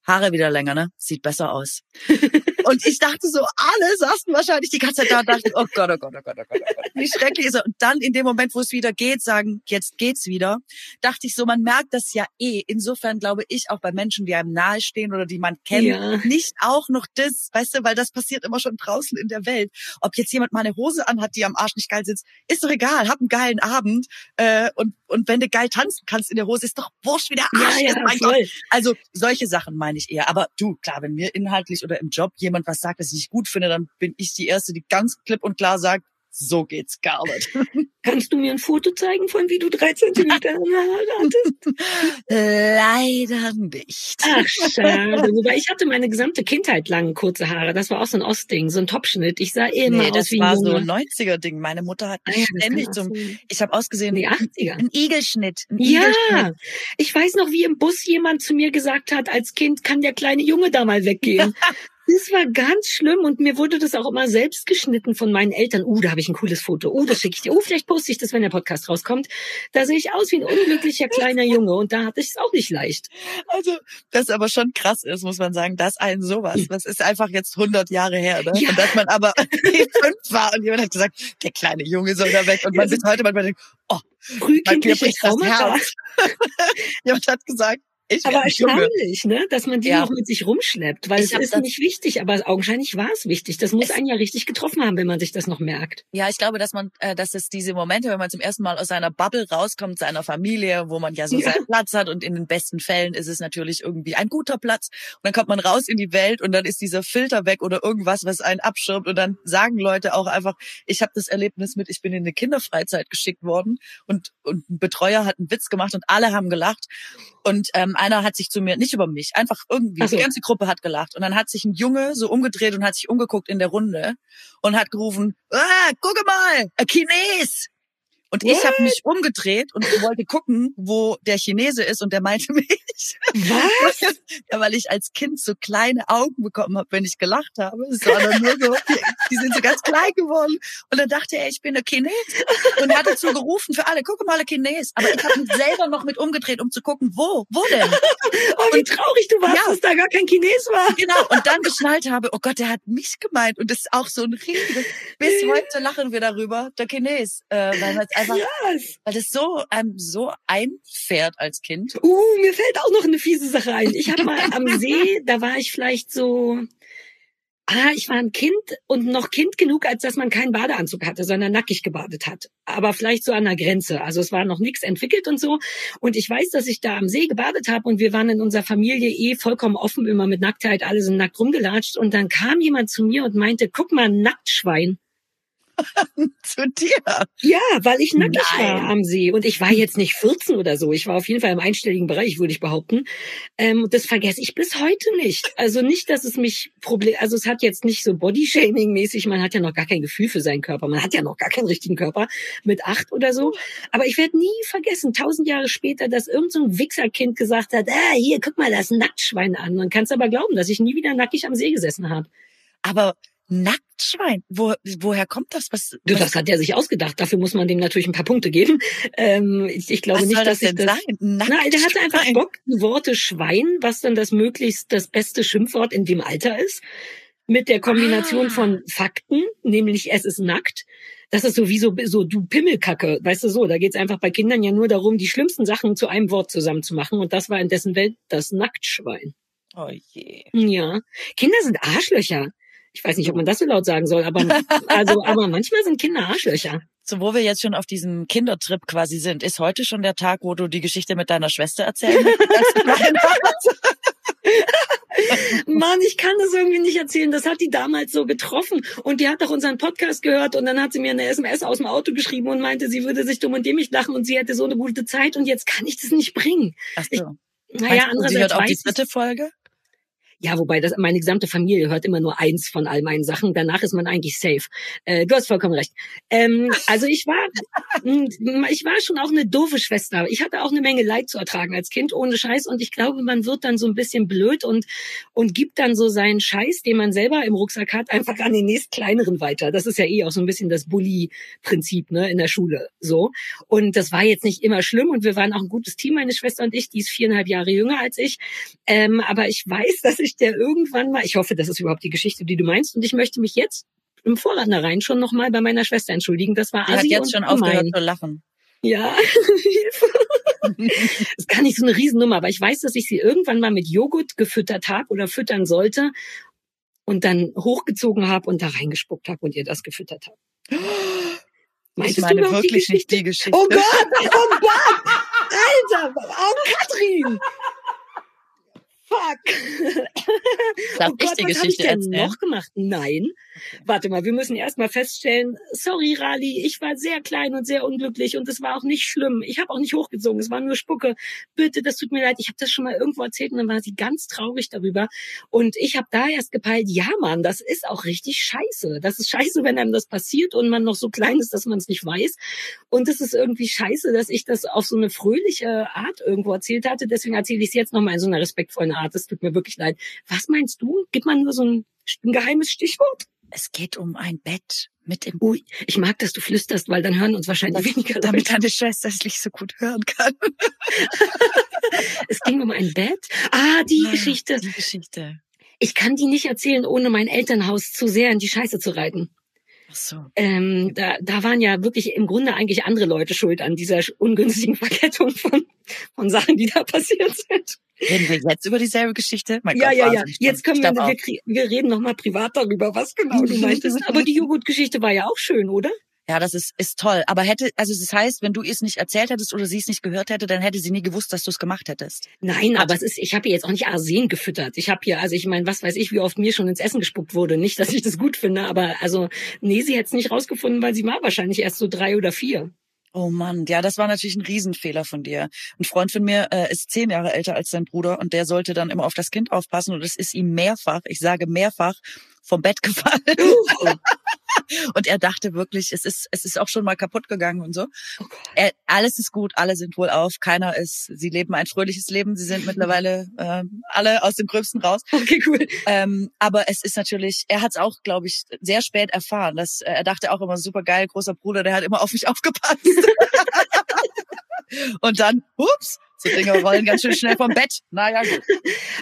Haare wieder länger, ne? Sieht besser aus. und ich dachte so, alle saßen wahrscheinlich die ganze Zeit da und dachten, oh Gott, oh Gott, oh Gott, oh Gott, oh Gott. Wie schrecklich ist er. Und dann in dem Moment, wo es wieder geht, sagen, jetzt geht's wieder, dachte ich so, man merkt das ja eh. Insofern glaube ich auch bei Menschen, die einem nahestehen oder die man kennt, ja. nicht auch noch das, weißt du, weil das passiert immer schon draußen in der Welt. Ob jetzt jemand mal eine Hose anhat, die am Arsch nicht geil sitzt, ist doch egal, hab einen geilen Abend. Äh, und, und wenn du geil tanzen kannst in der Hose, ist doch wurscht, wie der Arsch ja, ja, ist. Gott. Also solche Sachen meine ich eher. Aber du, klar, wenn mir inhaltlich oder im Job jemand was sagt, was ich gut finde, dann bin ich die Erste, die ganz klipp und klar sagt, so geht's gar nicht. Kannst du mir ein Foto zeigen von wie du drei Zentimeter hattest? Leider nicht. Ach, schade. Wobei ich hatte meine gesamte Kindheit lang kurze Haare. Das war auch so ein Ostding, so ein Topschnitt. Ich sah immer nee, aus wie ein Das war so ein 90er-Ding. Meine Mutter hat ah, ja, ständig zum, ich habe ausgesehen, die 80er. ein Igelschnitt. Ein ja, Igelschnitt. ich weiß noch, wie im Bus jemand zu mir gesagt hat, als Kind kann der kleine Junge da mal weggehen. Das war ganz schlimm und mir wurde das auch immer selbst geschnitten von meinen Eltern. Uh, da habe ich ein cooles Foto. Uh, das schicke ich dir. Uh, vielleicht poste ich das, wenn der Podcast rauskommt. Da sehe ich aus wie ein unglücklicher kleiner Junge und da hatte ich es auch nicht leicht. Also, das aber schon krass ist, muss man sagen, dass ein sowas, das ist einfach jetzt 100 Jahre her, ne? Ja. Und dass man aber fünf war und jemand hat gesagt, der kleine Junge soll da weg und man bis heute manchmal denkt, oh, frühkindliche Traumata. jemand hat gesagt, ich aber erstaunlich, ne, dass man die ja. noch mit sich rumschleppt, weil ich es ist nicht wichtig, aber augenscheinlich war es wichtig. Das muss einen ja richtig getroffen haben, wenn man sich das noch merkt. Ja, ich glaube, dass man, äh, dass es diese Momente, wenn man zum ersten Mal aus seiner Bubble rauskommt, seiner Familie, wo man ja so ja. seinen Platz hat und in den besten Fällen ist es natürlich irgendwie ein guter Platz. Und dann kommt man raus in die Welt und dann ist dieser Filter weg oder irgendwas, was einen abschirmt und dann sagen Leute auch einfach, ich habe das Erlebnis mit, ich bin in eine Kinderfreizeit geschickt worden und und ein Betreuer hat einen Witz gemacht und alle haben gelacht und ähm, einer hat sich zu mir, nicht über mich, einfach irgendwie, so. die ganze Gruppe hat gelacht. Und dann hat sich ein Junge so umgedreht und hat sich umgeguckt in der Runde und hat gerufen, ah, gucke mal, ein Chines. Und What? ich habe mich umgedreht und wollte gucken, wo der Chinese ist und der meinte mich. Was? ja, weil ich als Kind so kleine Augen bekommen habe, wenn ich gelacht habe. Es war dann nur so, die, die, sind so ganz klein geworden. Und dann dachte er, ich bin ein Chines und hat dazu gerufen für alle, guck mal, ein Chines. Aber ich habe mich selber noch mit umgedreht, um zu gucken, wo, wo denn? oh, wie traurig du warst, ja. dass da gar kein Chines war. Genau. Und dann geschnallt habe, oh Gott, der hat mich gemeint. Und das ist auch so ein riesiges, bis heute lachen wir darüber, der Chines. Äh, weil einfach, yes. weil das so ähm, so einfährt als Kind. Uh, mir fällt auch noch eine fiese Sache ein. Ich habe mal am See, da war ich vielleicht so Ah, ich war ein Kind und noch Kind genug, als dass man keinen Badeanzug hatte, sondern nackig gebadet hat. Aber vielleicht so an der Grenze. Also es war noch nichts entwickelt und so. Und ich weiß, dass ich da am See gebadet habe und wir waren in unserer Familie eh vollkommen offen, immer mit Nacktheit, alle sind nackt rumgelatscht. Und dann kam jemand zu mir und meinte, guck mal, Nacktschwein. zu dir? Ja, weil ich nackig Nein. war am See. Und ich war jetzt nicht 14 oder so. Ich war auf jeden Fall im einstelligen Bereich, würde ich behaupten. Ähm, das vergesse ich bis heute nicht. Also nicht, dass es mich Problem, also es hat jetzt nicht so Bodyshaming-mäßig, man hat ja noch gar kein Gefühl für seinen Körper. Man hat ja noch gar keinen richtigen Körper mit acht oder so. Aber ich werde nie vergessen, tausend Jahre später, dass irgendein so Wichserkind gesagt hat, ah, hier, guck mal, das Nacktschwein an. Man kann es aber glauben, dass ich nie wieder nackig am See gesessen habe. Aber Nacktschwein. Wo, woher kommt das? Was, was? Das hat er sich ausgedacht. Dafür muss man dem natürlich ein paar Punkte geben. Ähm, ich, ich glaube was nicht, soll dass das ich denn das. Sein? Nein, der hatte einfach Bock, Worte Schwein, was dann das möglichst das beste Schimpfwort in dem Alter ist. Mit der Kombination ah. von Fakten, nämlich es ist nackt. Das ist sowieso so du Pimmelkacke, weißt du so. Da geht's einfach bei Kindern ja nur darum, die schlimmsten Sachen zu einem Wort zusammenzumachen. Und das war in dessen Welt das Nacktschwein. Oh je. Ja. Kinder sind Arschlöcher. Ich weiß nicht, ob man das so laut sagen soll, aber also, aber manchmal sind Kinder Arschlöcher. So, wo wir jetzt schon auf diesem Kindertrip quasi sind, ist heute schon der Tag, wo du die Geschichte mit deiner Schwester erzählen? Mann, ich kann das irgendwie nicht erzählen. Das hat die damals so getroffen. Und die hat doch unseren Podcast gehört und dann hat sie mir eine SMS aus dem Auto geschrieben und meinte, sie würde sich dumm und dämlich lachen und sie hätte so eine gute Zeit und jetzt kann ich das nicht bringen. Ach so. Ich, naja, andererseits sie hört auch die dritte Folge? Ja, wobei das meine gesamte Familie hört immer nur eins von all meinen Sachen. Danach ist man eigentlich safe. Äh, du hast vollkommen recht. Ähm, also ich war, ich war schon auch eine doofe Schwester. Ich hatte auch eine Menge Leid zu ertragen als Kind, ohne Scheiß. Und ich glaube, man wird dann so ein bisschen blöd und und gibt dann so seinen Scheiß, den man selber im Rucksack hat, einfach an den nächst kleineren weiter. Das ist ja eh auch so ein bisschen das Bully-Prinzip ne in der Schule. So und das war jetzt nicht immer schlimm und wir waren auch ein gutes Team, meine Schwester und ich. Die ist viereinhalb Jahre jünger als ich. Ähm, aber ich weiß, dass ich ich der irgendwann mal, ich hoffe, das ist überhaupt die Geschichte, die du meinst, und ich möchte mich jetzt im Vorratnerein schon nochmal bei meiner Schwester entschuldigen. Das war Die hat jetzt schon aufgehört zu lachen. Ja, ist gar nicht so eine Riesennummer, aber ich weiß, dass ich sie irgendwann mal mit Joghurt gefüttert habe oder füttern sollte und dann hochgezogen habe und da reingespuckt habe und ihr das gefüttert habe. Meintest ich meine du wirklich die nicht die Geschichte. Oh Gott, oh Gott! Alter, oh Katrin! Fuck. Darf oh Gott, ich die was Geschichte ich denn noch gemacht? Nein. Okay. Warte mal, wir müssen erst mal feststellen, sorry Rali, ich war sehr klein und sehr unglücklich und es war auch nicht schlimm. Ich habe auch nicht hochgezogen, es war nur Spucke. Bitte, das tut mir leid. Ich habe das schon mal irgendwo erzählt und dann war sie ganz traurig darüber. Und ich habe da erst gepeilt, ja Mann, das ist auch richtig scheiße. Das ist scheiße, wenn einem das passiert und man noch so klein ist, dass man es nicht weiß. Und es ist irgendwie scheiße, dass ich das auf so eine fröhliche Art irgendwo erzählt hatte. Deswegen erzähle ich es jetzt nochmal in so einer respektvollen Art. Das tut mir wirklich leid. Was meinst du? Gibt man nur so ein, ein geheimes Stichwort? Es geht um ein Bett mit im. Ui, ich mag, dass du flüsterst, weil dann hören uns wahrscheinlich das, weniger. Damit deine Schwester es nicht so gut hören kann. es ging um ein Bett. Ah, die ja, Geschichte. Die Geschichte. Ich kann die nicht erzählen, ohne mein Elternhaus zu sehr in die Scheiße zu reiten. So. Ähm, da, da waren ja wirklich im Grunde eigentlich andere Leute schuld an dieser ungünstigen Verkettung von, von Sachen, die da passiert sind. Reden wir jetzt über dieselbe Geschichte? Mein ja, Gott, ja, ja. Jetzt können wir, wir, wir reden noch mal privat darüber, was genau du meintest. Aber die Joghurt-Geschichte war ja auch schön, oder? Ja, das ist, ist toll. Aber hätte, also das heißt, wenn du es nicht erzählt hättest oder sie es nicht gehört hätte, dann hätte sie nie gewusst, dass du es gemacht hättest. Nein, aber es ist, ich habe jetzt auch nicht Arsen gefüttert. Ich habe hier, also ich meine, was weiß ich, wie oft mir schon ins Essen gespuckt wurde. Nicht, dass ich das gut finde, aber also, nee, sie hätte es nicht rausgefunden, weil sie war wahrscheinlich erst so drei oder vier. Oh Mann, ja, das war natürlich ein Riesenfehler von dir. Ein Freund von mir äh, ist zehn Jahre älter als sein Bruder und der sollte dann immer auf das Kind aufpassen und es ist ihm mehrfach, ich sage mehrfach, vom Bett gefallen. und er dachte wirklich, es ist, es ist auch schon mal kaputt gegangen und so. Oh er, alles ist gut, alle sind wohl auf, keiner ist, sie leben ein fröhliches Leben, sie sind mittlerweile äh, alle aus dem Gröbsten raus. Okay, cool. Ähm, aber es ist natürlich, er hat es auch, glaube ich, sehr spät erfahren. Dass, äh, er dachte auch immer, super geil, großer Bruder, der hat immer auf mich aufgepasst. und dann, ups, so Dinge rollen ganz schön schnell vom Bett. Naja, gut.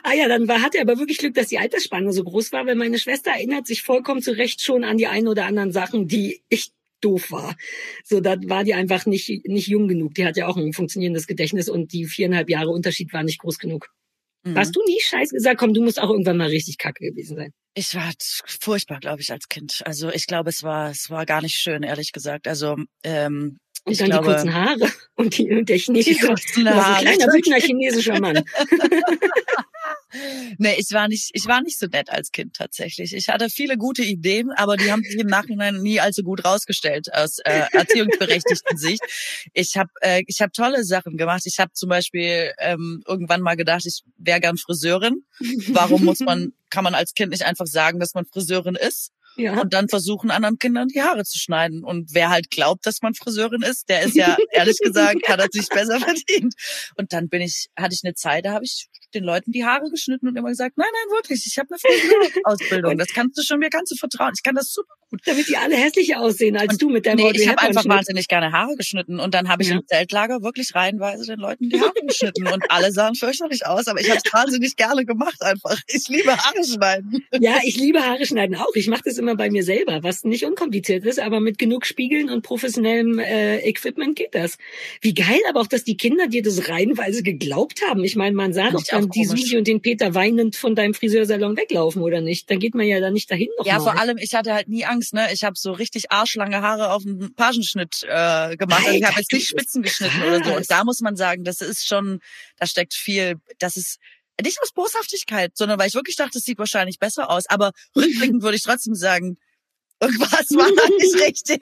Ah ja, dann war, hat er aber wirklich Glück, dass die Altersspanne so groß war, weil meine Schwester erinnert sich vollkommen zu Recht schon an die ein oder anderen Sachen, die ich doof war. So, da war die einfach nicht, nicht jung genug. Die hat ja auch ein funktionierendes Gedächtnis und die viereinhalb Jahre Unterschied war nicht groß genug. Mhm. Hast du nie scheiße gesagt? Komm, du musst auch irgendwann mal richtig kacke gewesen sein. Ich war furchtbar, glaube ich, als Kind. Also ich glaube, es war, es war gar nicht schön, ehrlich gesagt. Also ähm, und ich dann glaube, die kurzen Haare und, die, und der chinesische, die Haare. ein kleiner wütender chinesischer Mann. nee, ich war nicht, ich war nicht so nett als Kind tatsächlich. Ich hatte viele gute Ideen, aber die haben sich im Nachhinein nie allzu gut rausgestellt aus äh, erziehungsberechtigten Sicht. Ich habe, äh, ich habe tolle Sachen gemacht. Ich habe zum Beispiel ähm, irgendwann mal gedacht, ich wäre gern Friseurin. Warum muss man, kann man als Kind nicht einfach sagen, dass man Friseurin ist? Ja. Und dann versuchen anderen Kindern die Haare zu schneiden. Und wer halt glaubt, dass man Friseurin ist, der ist ja ehrlich gesagt, hat er sich besser verdient. Und dann bin ich, hatte ich eine Zeit, da habe ich den Leuten die Haare geschnitten und immer gesagt, nein, nein, wirklich, ich habe eine Friseurausbildung. Das kannst du schon, mir kannst du vertrauen. Ich kann das super gut. Damit die alle hässlicher aussehen als und, du mit deinem Nee, ich habe einfach wahnsinnig gerne Haare geschnitten. Und dann habe ich ja. im Zeltlager wirklich reihenweise den Leuten die Haare geschnitten. Und alle sahen fürchterlich aus, aber ich habe es wahnsinnig gerne gemacht einfach. Ich liebe Haare schneiden. Ja, ich liebe Haare schneiden auch. Ich mache das immer bei mir selber, was nicht unkompliziert ist, aber mit genug Spiegeln und professionellem äh, Equipment geht das. Wie geil aber auch, dass die Kinder dir das reihenweise geglaubt haben. Ich meine, man sah doch dann die komisch. Susi und den Peter weinend von deinem Friseursalon weglaufen, oder nicht? Dann geht man ja dann nicht dahin noch Ja, mal. vor allem, ich hatte halt nie Angst, ne? Ich habe so richtig arschlange Haare auf dem Pagenschnitt äh, gemacht. Also ich habe Alter, jetzt nicht Spitzen geschnitten oder so. krass. Und da muss man sagen, das ist schon, da steckt viel, das ist nicht aus Boshaftigkeit, sondern weil ich wirklich dachte, es sieht wahrscheinlich besser aus. Aber rückblickend würde ich trotzdem sagen, irgendwas war da nicht richtig.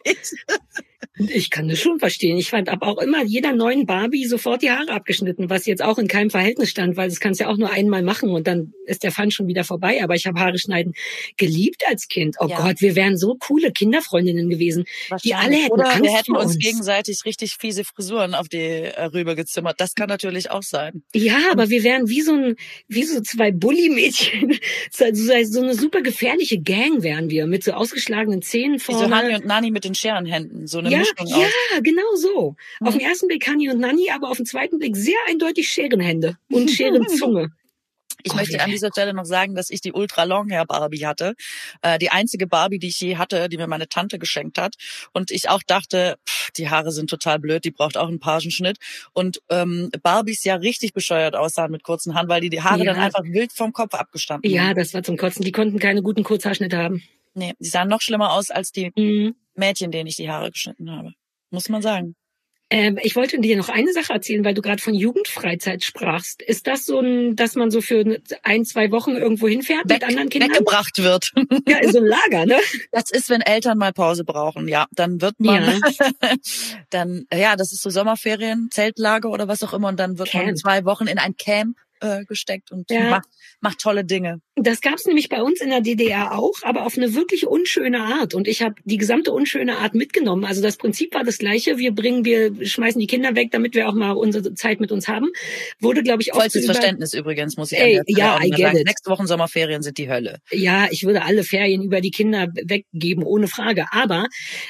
Ich kann das schon verstehen. Ich fand aber auch immer jeder neuen Barbie sofort die Haare abgeschnitten, was jetzt auch in keinem Verhältnis stand, weil das kannst du ja auch nur einmal machen und dann ist der Fun schon wieder vorbei. Aber ich habe Haare schneiden geliebt als Kind. Oh Ja. Gott, wir wären so coole Kinderfreundinnen gewesen. Die alle hätten Oder Angst wir hätten uns uns. gegenseitig richtig fiese Frisuren auf die äh, Rübe gezimmert. Das kann natürlich auch sein. Ja, aber wir wären wie so ein, wie so zwei Bully-Mädchen. So eine super gefährliche Gang wären wir mit so ausgeschlagenen Zähnen Wie so vorne. Hani und Nani mit den Scherenhänden. So eine ja, Mischung ja, aus. genau so. Auf Mhm. den ersten Blick Hani und Nanni, aber auf den zweiten Blick sehr eindeutig Scherenhände und Scherenzunge. Ich möchte an dieser Stelle noch sagen, dass ich die Ultra Long Hair Barbie hatte. Äh, die einzige Barbie, die ich je hatte, die mir meine Tante geschenkt hat. Und ich auch dachte, pff, die Haare sind total blöd, die braucht auch einen Pagenschnitt. Und ähm, Barbies ja richtig bescheuert aussahen mit kurzen Haaren, weil die die Haare Ja. dann einfach wild vom Kopf abgestanden Ja, das war zum Kotzen. Die konnten keine guten Kurzhaarschnitte haben. Nee, die sahen noch schlimmer aus als die Mhm. Mädchen, denen ich die Haare geschnitten habe. Muss man sagen. Ähm, ich wollte dir noch eine Sache erzählen, weil du gerade von Jugendfreizeit sprachst. Ist das so ein, dass man so für ein, zwei Wochen irgendwo hinfährt mit Weg- anderen Kindern? Weggebracht wird. Ja, in so ein Lager, ne? Das ist, wenn Eltern mal Pause brauchen, ja. Dann wird man, Ja. dann, ja, das ist so Sommerferien, Zeltlager oder was auch immer. Und dann wird man Camp. zwei Wochen in ein Camp äh, gesteckt und Ja. macht, macht tolle Dinge. Das gab's nämlich bei uns in der DDR auch, aber auf eine wirklich unschöne Art. Und ich habe die gesamte unschöne Art mitgenommen. Also das Prinzip war das gleiche. Wir bringen, wir schmeißen die Kinder weg, damit wir auch mal unsere Zeit mit uns haben. Wurde, glaube ich, auch Vollstes so über- Verständnis übrigens, muss ich Ey, ja, I get sagen. it. Sechs Wochen Sommerferien sind die Hölle. Ja, ich würde alle Ferien über die Kinder weggeben, ohne Frage. Aber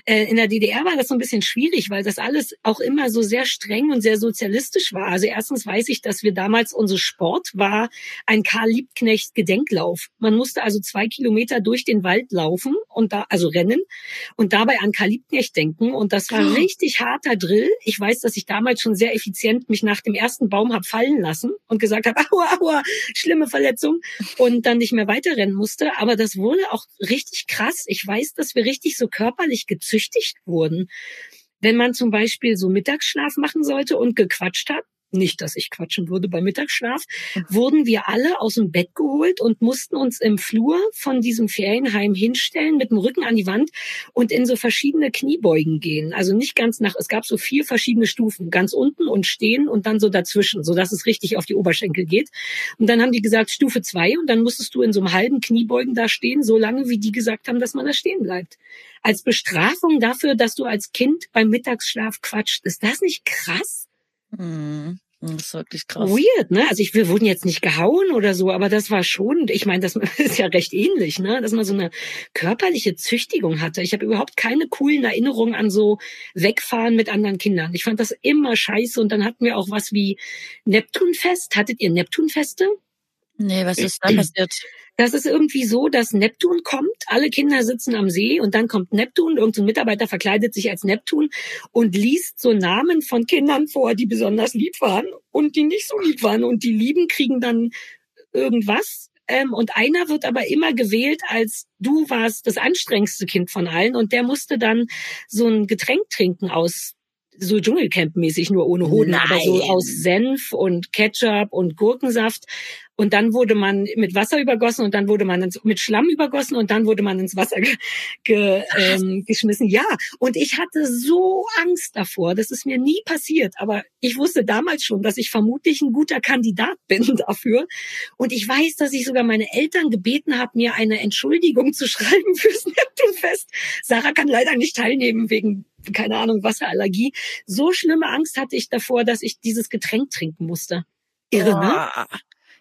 äh, in der DDR war das so ein bisschen schwierig, weil das alles auch immer so sehr streng und sehr sozialistisch war. Also erstens weiß ich, dass wir damals, unser Sport war ein Karl Liebknecht Gedenklauf. Man musste also zwei Kilometer durch den Wald laufen und da, also rennen und dabei an Karl Liebknecht denken. Und das war Oh. richtig harter Drill. Ich weiß, dass ich damals schon sehr effizient mich nach dem ersten Baum hab fallen lassen und gesagt habe, aua, aua, schlimme Verletzung und dann nicht mehr weiterrennen musste. Aber das wurde auch richtig krass. Ich weiß, dass wir richtig so körperlich gezüchtigt wurden. Wenn man zum Beispiel so Mittagsschlaf machen sollte und gequatscht hat, nicht, dass ich quatschen würde beim Mittagsschlaf, wurden wir alle aus dem Bett geholt und mussten uns im Flur von diesem Ferienheim hinstellen mit dem Rücken an die Wand und in so verschiedene Kniebeugen gehen. Also nicht ganz nach, es gab so vier verschiedene Stufen, ganz unten und stehen und dann so dazwischen, so dass es richtig auf die Oberschenkel geht. Und dann haben die gesagt Stufe zwei und dann musstest du in so einem halben Kniebeugen da stehen, so lange wie die gesagt haben, dass man da stehen bleibt. Als Bestrafung dafür, dass du als Kind beim Mittagsschlaf quatscht. Ist das nicht krass? Hm, das ist wirklich krass. Weird, ne? Also ich, wir wurden jetzt nicht gehauen oder so, aber das war schon, ich meine, das ist ja recht ähnlich, ne? Dass man so eine körperliche Züchtigung hatte. Ich habe überhaupt keine coolen Erinnerungen an so Wegfahren mit anderen Kindern. Ich fand das immer scheiße und dann hatten wir auch was wie Neptunfest. Hattet ihr Neptunfeste? Nee, was ist da passiert? Das ist irgendwie so, dass Neptun kommt, alle Kinder sitzen am See und dann kommt Neptun, irgendein Mitarbeiter verkleidet sich als Neptun und liest so Namen von Kindern vor, die besonders lieb waren und die nicht so lieb waren. Und die Lieben kriegen dann irgendwas. Ähm, und einer wird aber immer gewählt als du warst das anstrengendste Kind von allen und der musste dann so ein Getränk trinken aus so Dschungelcamp-mäßig, nur ohne Hoden, aber so Nein. aus Senf und Ketchup und Gurkensaft. Und dann wurde man mit Wasser übergossen und dann wurde man ins, mit Schlamm übergossen und dann wurde man ins Wasser ge, ge, ähm, geschmissen. Ja, und ich hatte so Angst davor. Das ist mir nie passiert. Aber ich wusste damals schon, dass ich vermutlich ein guter Kandidat bin dafür. Und ich weiß, dass ich sogar meine Eltern gebeten habe, mir eine Entschuldigung zu schreiben fürs Neptunfest. Sarah kann leider nicht teilnehmen wegen keine Ahnung, Wasserallergie. So schlimme Angst hatte ich davor, dass ich dieses Getränk trinken musste. Irre, ne? Boah.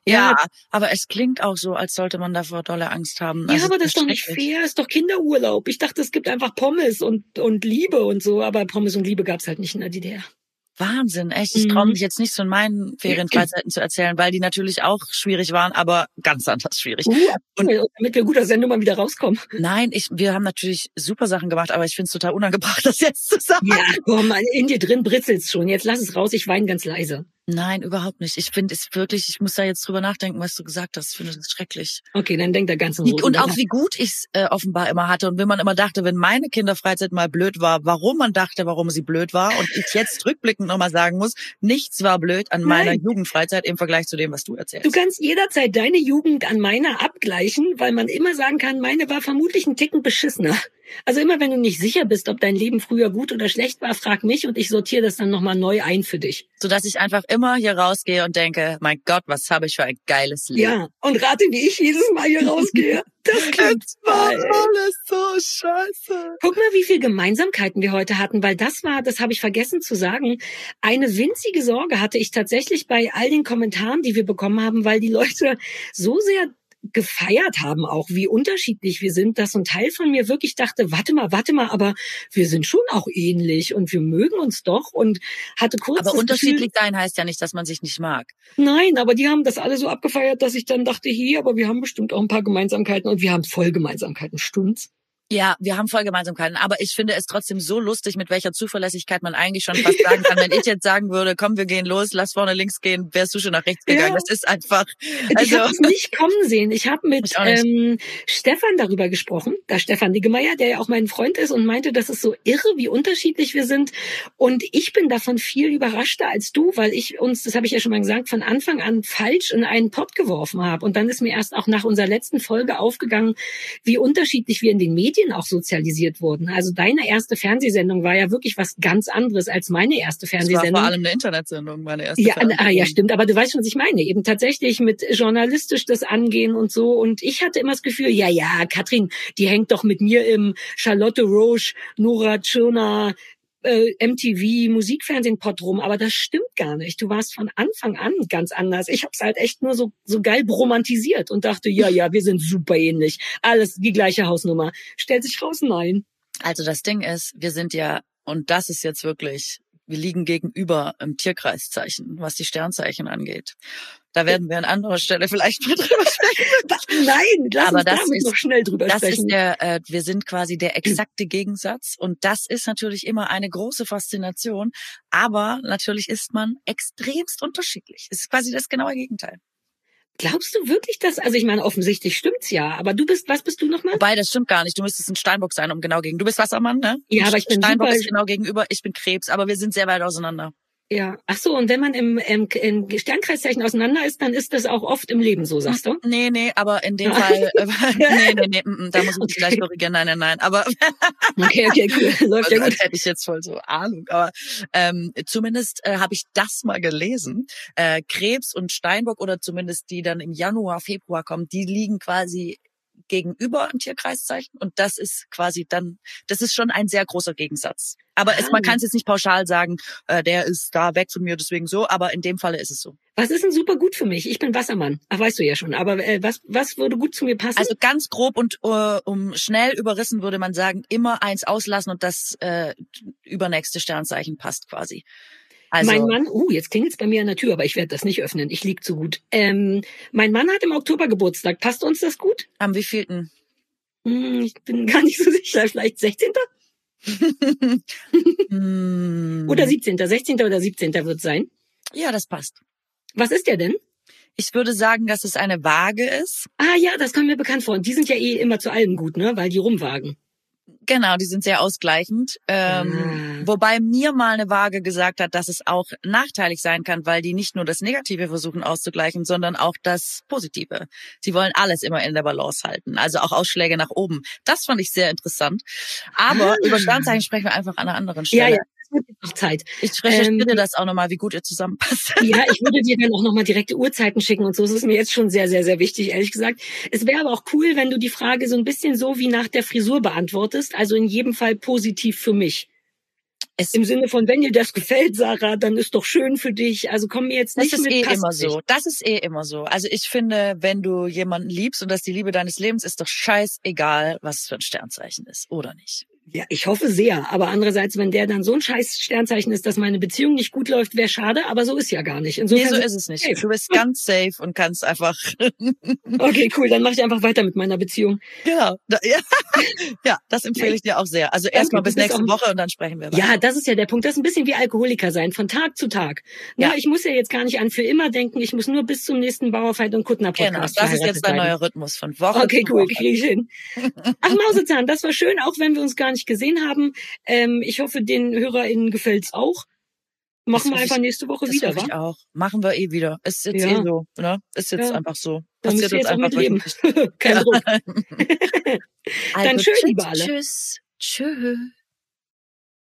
Ja, aber es klingt auch so, als sollte man davor dolle Angst haben. Ja, Also, aber das ist doch nicht fair, ist doch Kinderurlaub. Ich dachte, es gibt einfach Pommes und, und Liebe und so, aber Pommes und Liebe gab's halt nicht in der DDR. Wahnsinn, echt. Ich Mhm. traue mich jetzt nicht so in meinen Ferienfreizeiten zu erzählen, weil die natürlich auch schwierig waren, aber ganz anders schwierig. Uh, Und- damit wir gut aus Sendung mal wieder rauskommen. Nein, ich, wir haben natürlich super Sachen gemacht, aber ich finde es total unangebracht, das jetzt zu sagen. Ja, komm, in dir drin britzelt's schon. Jetzt lass es raus, ich weine ganz leise. Nein, überhaupt nicht. Ich finde es wirklich, ich muss da jetzt drüber nachdenken, was du gesagt hast. Ich finde das schrecklich. Okay, dann denk da ganz in Ruhe und auch wie gut ich es äh, offenbar immer hatte und wenn man immer dachte, wenn meine Kinderfreizeit mal blöd war, warum man dachte, warum sie blöd war und ich jetzt rückblickend nochmal sagen muss, nichts war blöd an meiner Nein. Jugendfreizeit im Vergleich zu dem, was du erzählst. Du kannst jederzeit deine Jugend an meiner abgleichen, weil man immer sagen kann, meine war vermutlich ein Ticken beschissener. Also immer wenn du nicht sicher bist, ob dein Leben früher gut oder schlecht war, frag mich und ich sortiere das dann nochmal neu ein für dich. Sodass ich einfach immer hier rausgehe und denke, mein Gott, was habe ich für ein geiles Leben. Ja, und rate, wie ich jedes Mal hier rausgehe. Das klingt toll. alles so scheiße. Guck mal, wie viel Gemeinsamkeiten wir heute hatten, weil das war, das habe ich vergessen zu sagen, eine winzige Sorge hatte ich tatsächlich bei all den Kommentaren, die wir bekommen haben, weil die Leute so sehr gefeiert haben auch, wie unterschiedlich wir sind, dass ein Teil von mir wirklich dachte, warte mal, warte mal, aber wir sind schon auch ähnlich und wir mögen uns doch und hatte kurz Aber unterschiedlich sein heißt ja nicht, dass man sich nicht mag. Gefühl, nein, aber die haben das alle so abgefeiert, dass ich dann dachte, hier, aber wir haben bestimmt auch ein paar Gemeinsamkeiten und wir haben voll Gemeinsamkeiten, stimmt's? Ja, wir haben voll Gemeinsamkeiten, aber ich finde es trotzdem so lustig, mit welcher Zuverlässigkeit man eigentlich schon fast sagen kann, wenn ich jetzt sagen würde, komm, wir gehen los, lass vorne links gehen, wärst du schon nach rechts gegangen. Ja. Das ist einfach, ich also, habe es nicht kommen sehen. Ich habe mit Ich ähm, Stefan darüber gesprochen, da Stefan Niggemeier, der ja auch mein Freund ist und meinte, das ist so irre, wie unterschiedlich wir sind. Und ich bin davon viel überraschter als du, weil ich uns, das habe ich ja schon mal gesagt, von Anfang an falsch in einen Pott geworfen habe. Und dann ist mir erst auch nach unserer letzten Folge aufgegangen, wie unterschiedlich wir in den Medien auch sozialisiert wurden. Also deine erste Fernsehsendung war ja wirklich was ganz anderes als meine erste das war Fernsehsendung. vor allem eine Internetsendung, meine erste. Ja, ah, ja, Fernsehsendung. stimmt. Aber du weißt schon, was ich meine. Eben tatsächlich mit journalistisch das angehen und so. Und ich hatte immer das Gefühl, ja, ja, Katrin, die hängt doch mit mir im Charlotte Roche, Nora Tschirner, äh, MTV, Musikfernsehen-Pott rum. Aber das stimmt gar nicht. Du warst von Anfang an ganz anders. Ich hab's halt echt nur so, so geil romantisiert und dachte, ja, ja, wir sind super ähnlich. Alles die gleiche Hausnummer. Stellt sich raus, nein. Also das Ding ist, wir sind ja, und das ist jetzt wirklich, wir liegen gegenüber im Tierkreiszeichen, was die Sternzeichen angeht. Da werden wir an anderer Stelle vielleicht mal drüber sprechen. Nein, lass Aber uns das ist- noch schnell drüber Das sprechen. ist der, äh, wir sind quasi der exakte Gegensatz und das ist natürlich immer eine große Faszination, aber natürlich ist man extremst unterschiedlich. Es ist quasi das genaue Gegenteil. Glaubst du wirklich, dass, also ich meine, offensichtlich stimmt's ja, aber du bist, was bist du nochmal? Wobei, das stimmt gar nicht. Du müsstest ein Steinbock sein, um genau gegen. Du bist Wassermann, ne? Ja, aber ich bin Steinbock super- ist genau gegenüber. Ich bin Krebs, aber wir sind sehr weit auseinander. Ja. Ach so, und wenn man im, im, im Sternkreiszeichen auseinander ist, dann ist das auch oft im Leben so, sagst du? Nee, nee, aber in dem. Fall, äh, nee, nee, nee, mm, mm, da muss ich Okay. gleich korrigieren. Nein, nein, nein. Aber Okay, okay, cool. Läuft ja also, gut. als hätte ich jetzt voll so Ahnung. Aber ähm, zumindest äh, habe ich das mal gelesen. Äh, Krebs und Steinbock oder zumindest die dann im Januar, Februar kommen, die liegen quasi gegenüber im Tierkreiszeichen und das ist quasi dann, das ist schon ein sehr großer Gegensatz. Aber es, man Ah. kann es jetzt nicht pauschal sagen, äh, der ist da weg von mir, deswegen so, aber in dem Falle ist es so. Was ist denn super gut für mich? Ich bin Wassermann. Ach, weißt du ja schon. Aber äh, was, was würde gut zu mir passen? Also ganz grob und äh, um schnell überrissen würde man sagen, immer eins auslassen und das äh, übernächste Sternzeichen passt quasi. Also mein Mann, uh, jetzt klingelt's bei mir an der Tür, aber ich werde das nicht öffnen. Ich lieg zu gut. Ähm, mein Mann hat im Oktober Geburtstag. Passt uns das gut? am wievielten? Hm, ich bin gar nicht so sicher. Vielleicht 16. Hm. oder 17. 16. oder 17. wird sein. Ja, das passt. Was ist der denn? Ich würde sagen, dass es eine Waage ist. Ah ja, das kommt mir bekannt vor. Und die sind ja eh immer zu allem gut, ne? Weil die rumwagen. Genau, die sind sehr ausgleichend. Ähm, Ah. Wobei mir mal eine Waage gesagt hat, dass es auch nachteilig sein kann, weil die nicht nur das Negative versuchen auszugleichen, sondern auch das Positive. Sie wollen alles immer in der Balance halten, also auch Ausschläge nach oben. Das fand ich sehr interessant. Aber Ah. über Sternzeichen sprechen wir einfach an einer anderen Ja, Stelle. ja, noch Zeit. Ich recherchiere Ähm, das auch nochmal, wie gut ihr zusammenpasst. Ja, ich würde dir dann auch nochmal direkte Uhrzeiten schicken und so. Das ist mir jetzt schon sehr, sehr, sehr wichtig, ehrlich gesagt. Es wäre aber auch cool, wenn du die Frage so ein bisschen so wie nach der Frisur beantwortest. Also in jedem Fall positiv für mich. Es, Im Sinne von, wenn dir das gefällt, Sarah, dann ist doch schön für dich. Also komm mir jetzt das nicht ist mit eh immer nicht. so. Das ist eh immer so. Also ich finde, wenn du jemanden liebst und das die Liebe deines Lebens ist, doch scheißegal, was für ein Sternzeichen ist oder nicht. Ja, ich hoffe sehr. Aber andererseits, wenn der dann so ein scheiß Sternzeichen ist, dass meine Beziehung nicht gut läuft, wäre schade. Aber so ist ja gar nicht. Insofern nee, so ist es nicht. Safe. Du bist ganz safe und kannst einfach. okay, cool. Dann mache ich einfach weiter mit meiner Beziehung. Genau. Ja, ja das empfehle ich dir auch sehr. Also erstmal bis nächste Woche und dann sprechen wir weiter. Ja, das ist ja der Punkt. Das ist ein bisschen wie Alkoholiker sein, von Tag zu Tag. Ja. ja ich muss ja jetzt gar nicht an für immer denken. Ich muss nur bis zum nächsten Bauerfeit und Kuttner Podcast Genau, das ist jetzt dein neuer Rhythmus von Woche Okay, cool. Kriege ich hin. Ach, Mausezahn, das war schön, auch wenn wir uns gar nicht gesehen haben. Ähm, ich hoffe, den HörerInnen gefällt's auch. Machen wir einfach ich, nächste Woche das wieder, wa? Ich auch. Machen wir eh wieder. Ist jetzt ja. eh so, ne? Ist jetzt ja. einfach so. Passiert jetzt einfach leben. Kein Druck. Dann also, tschüss, liebe alle. Tschüss. Tschüss.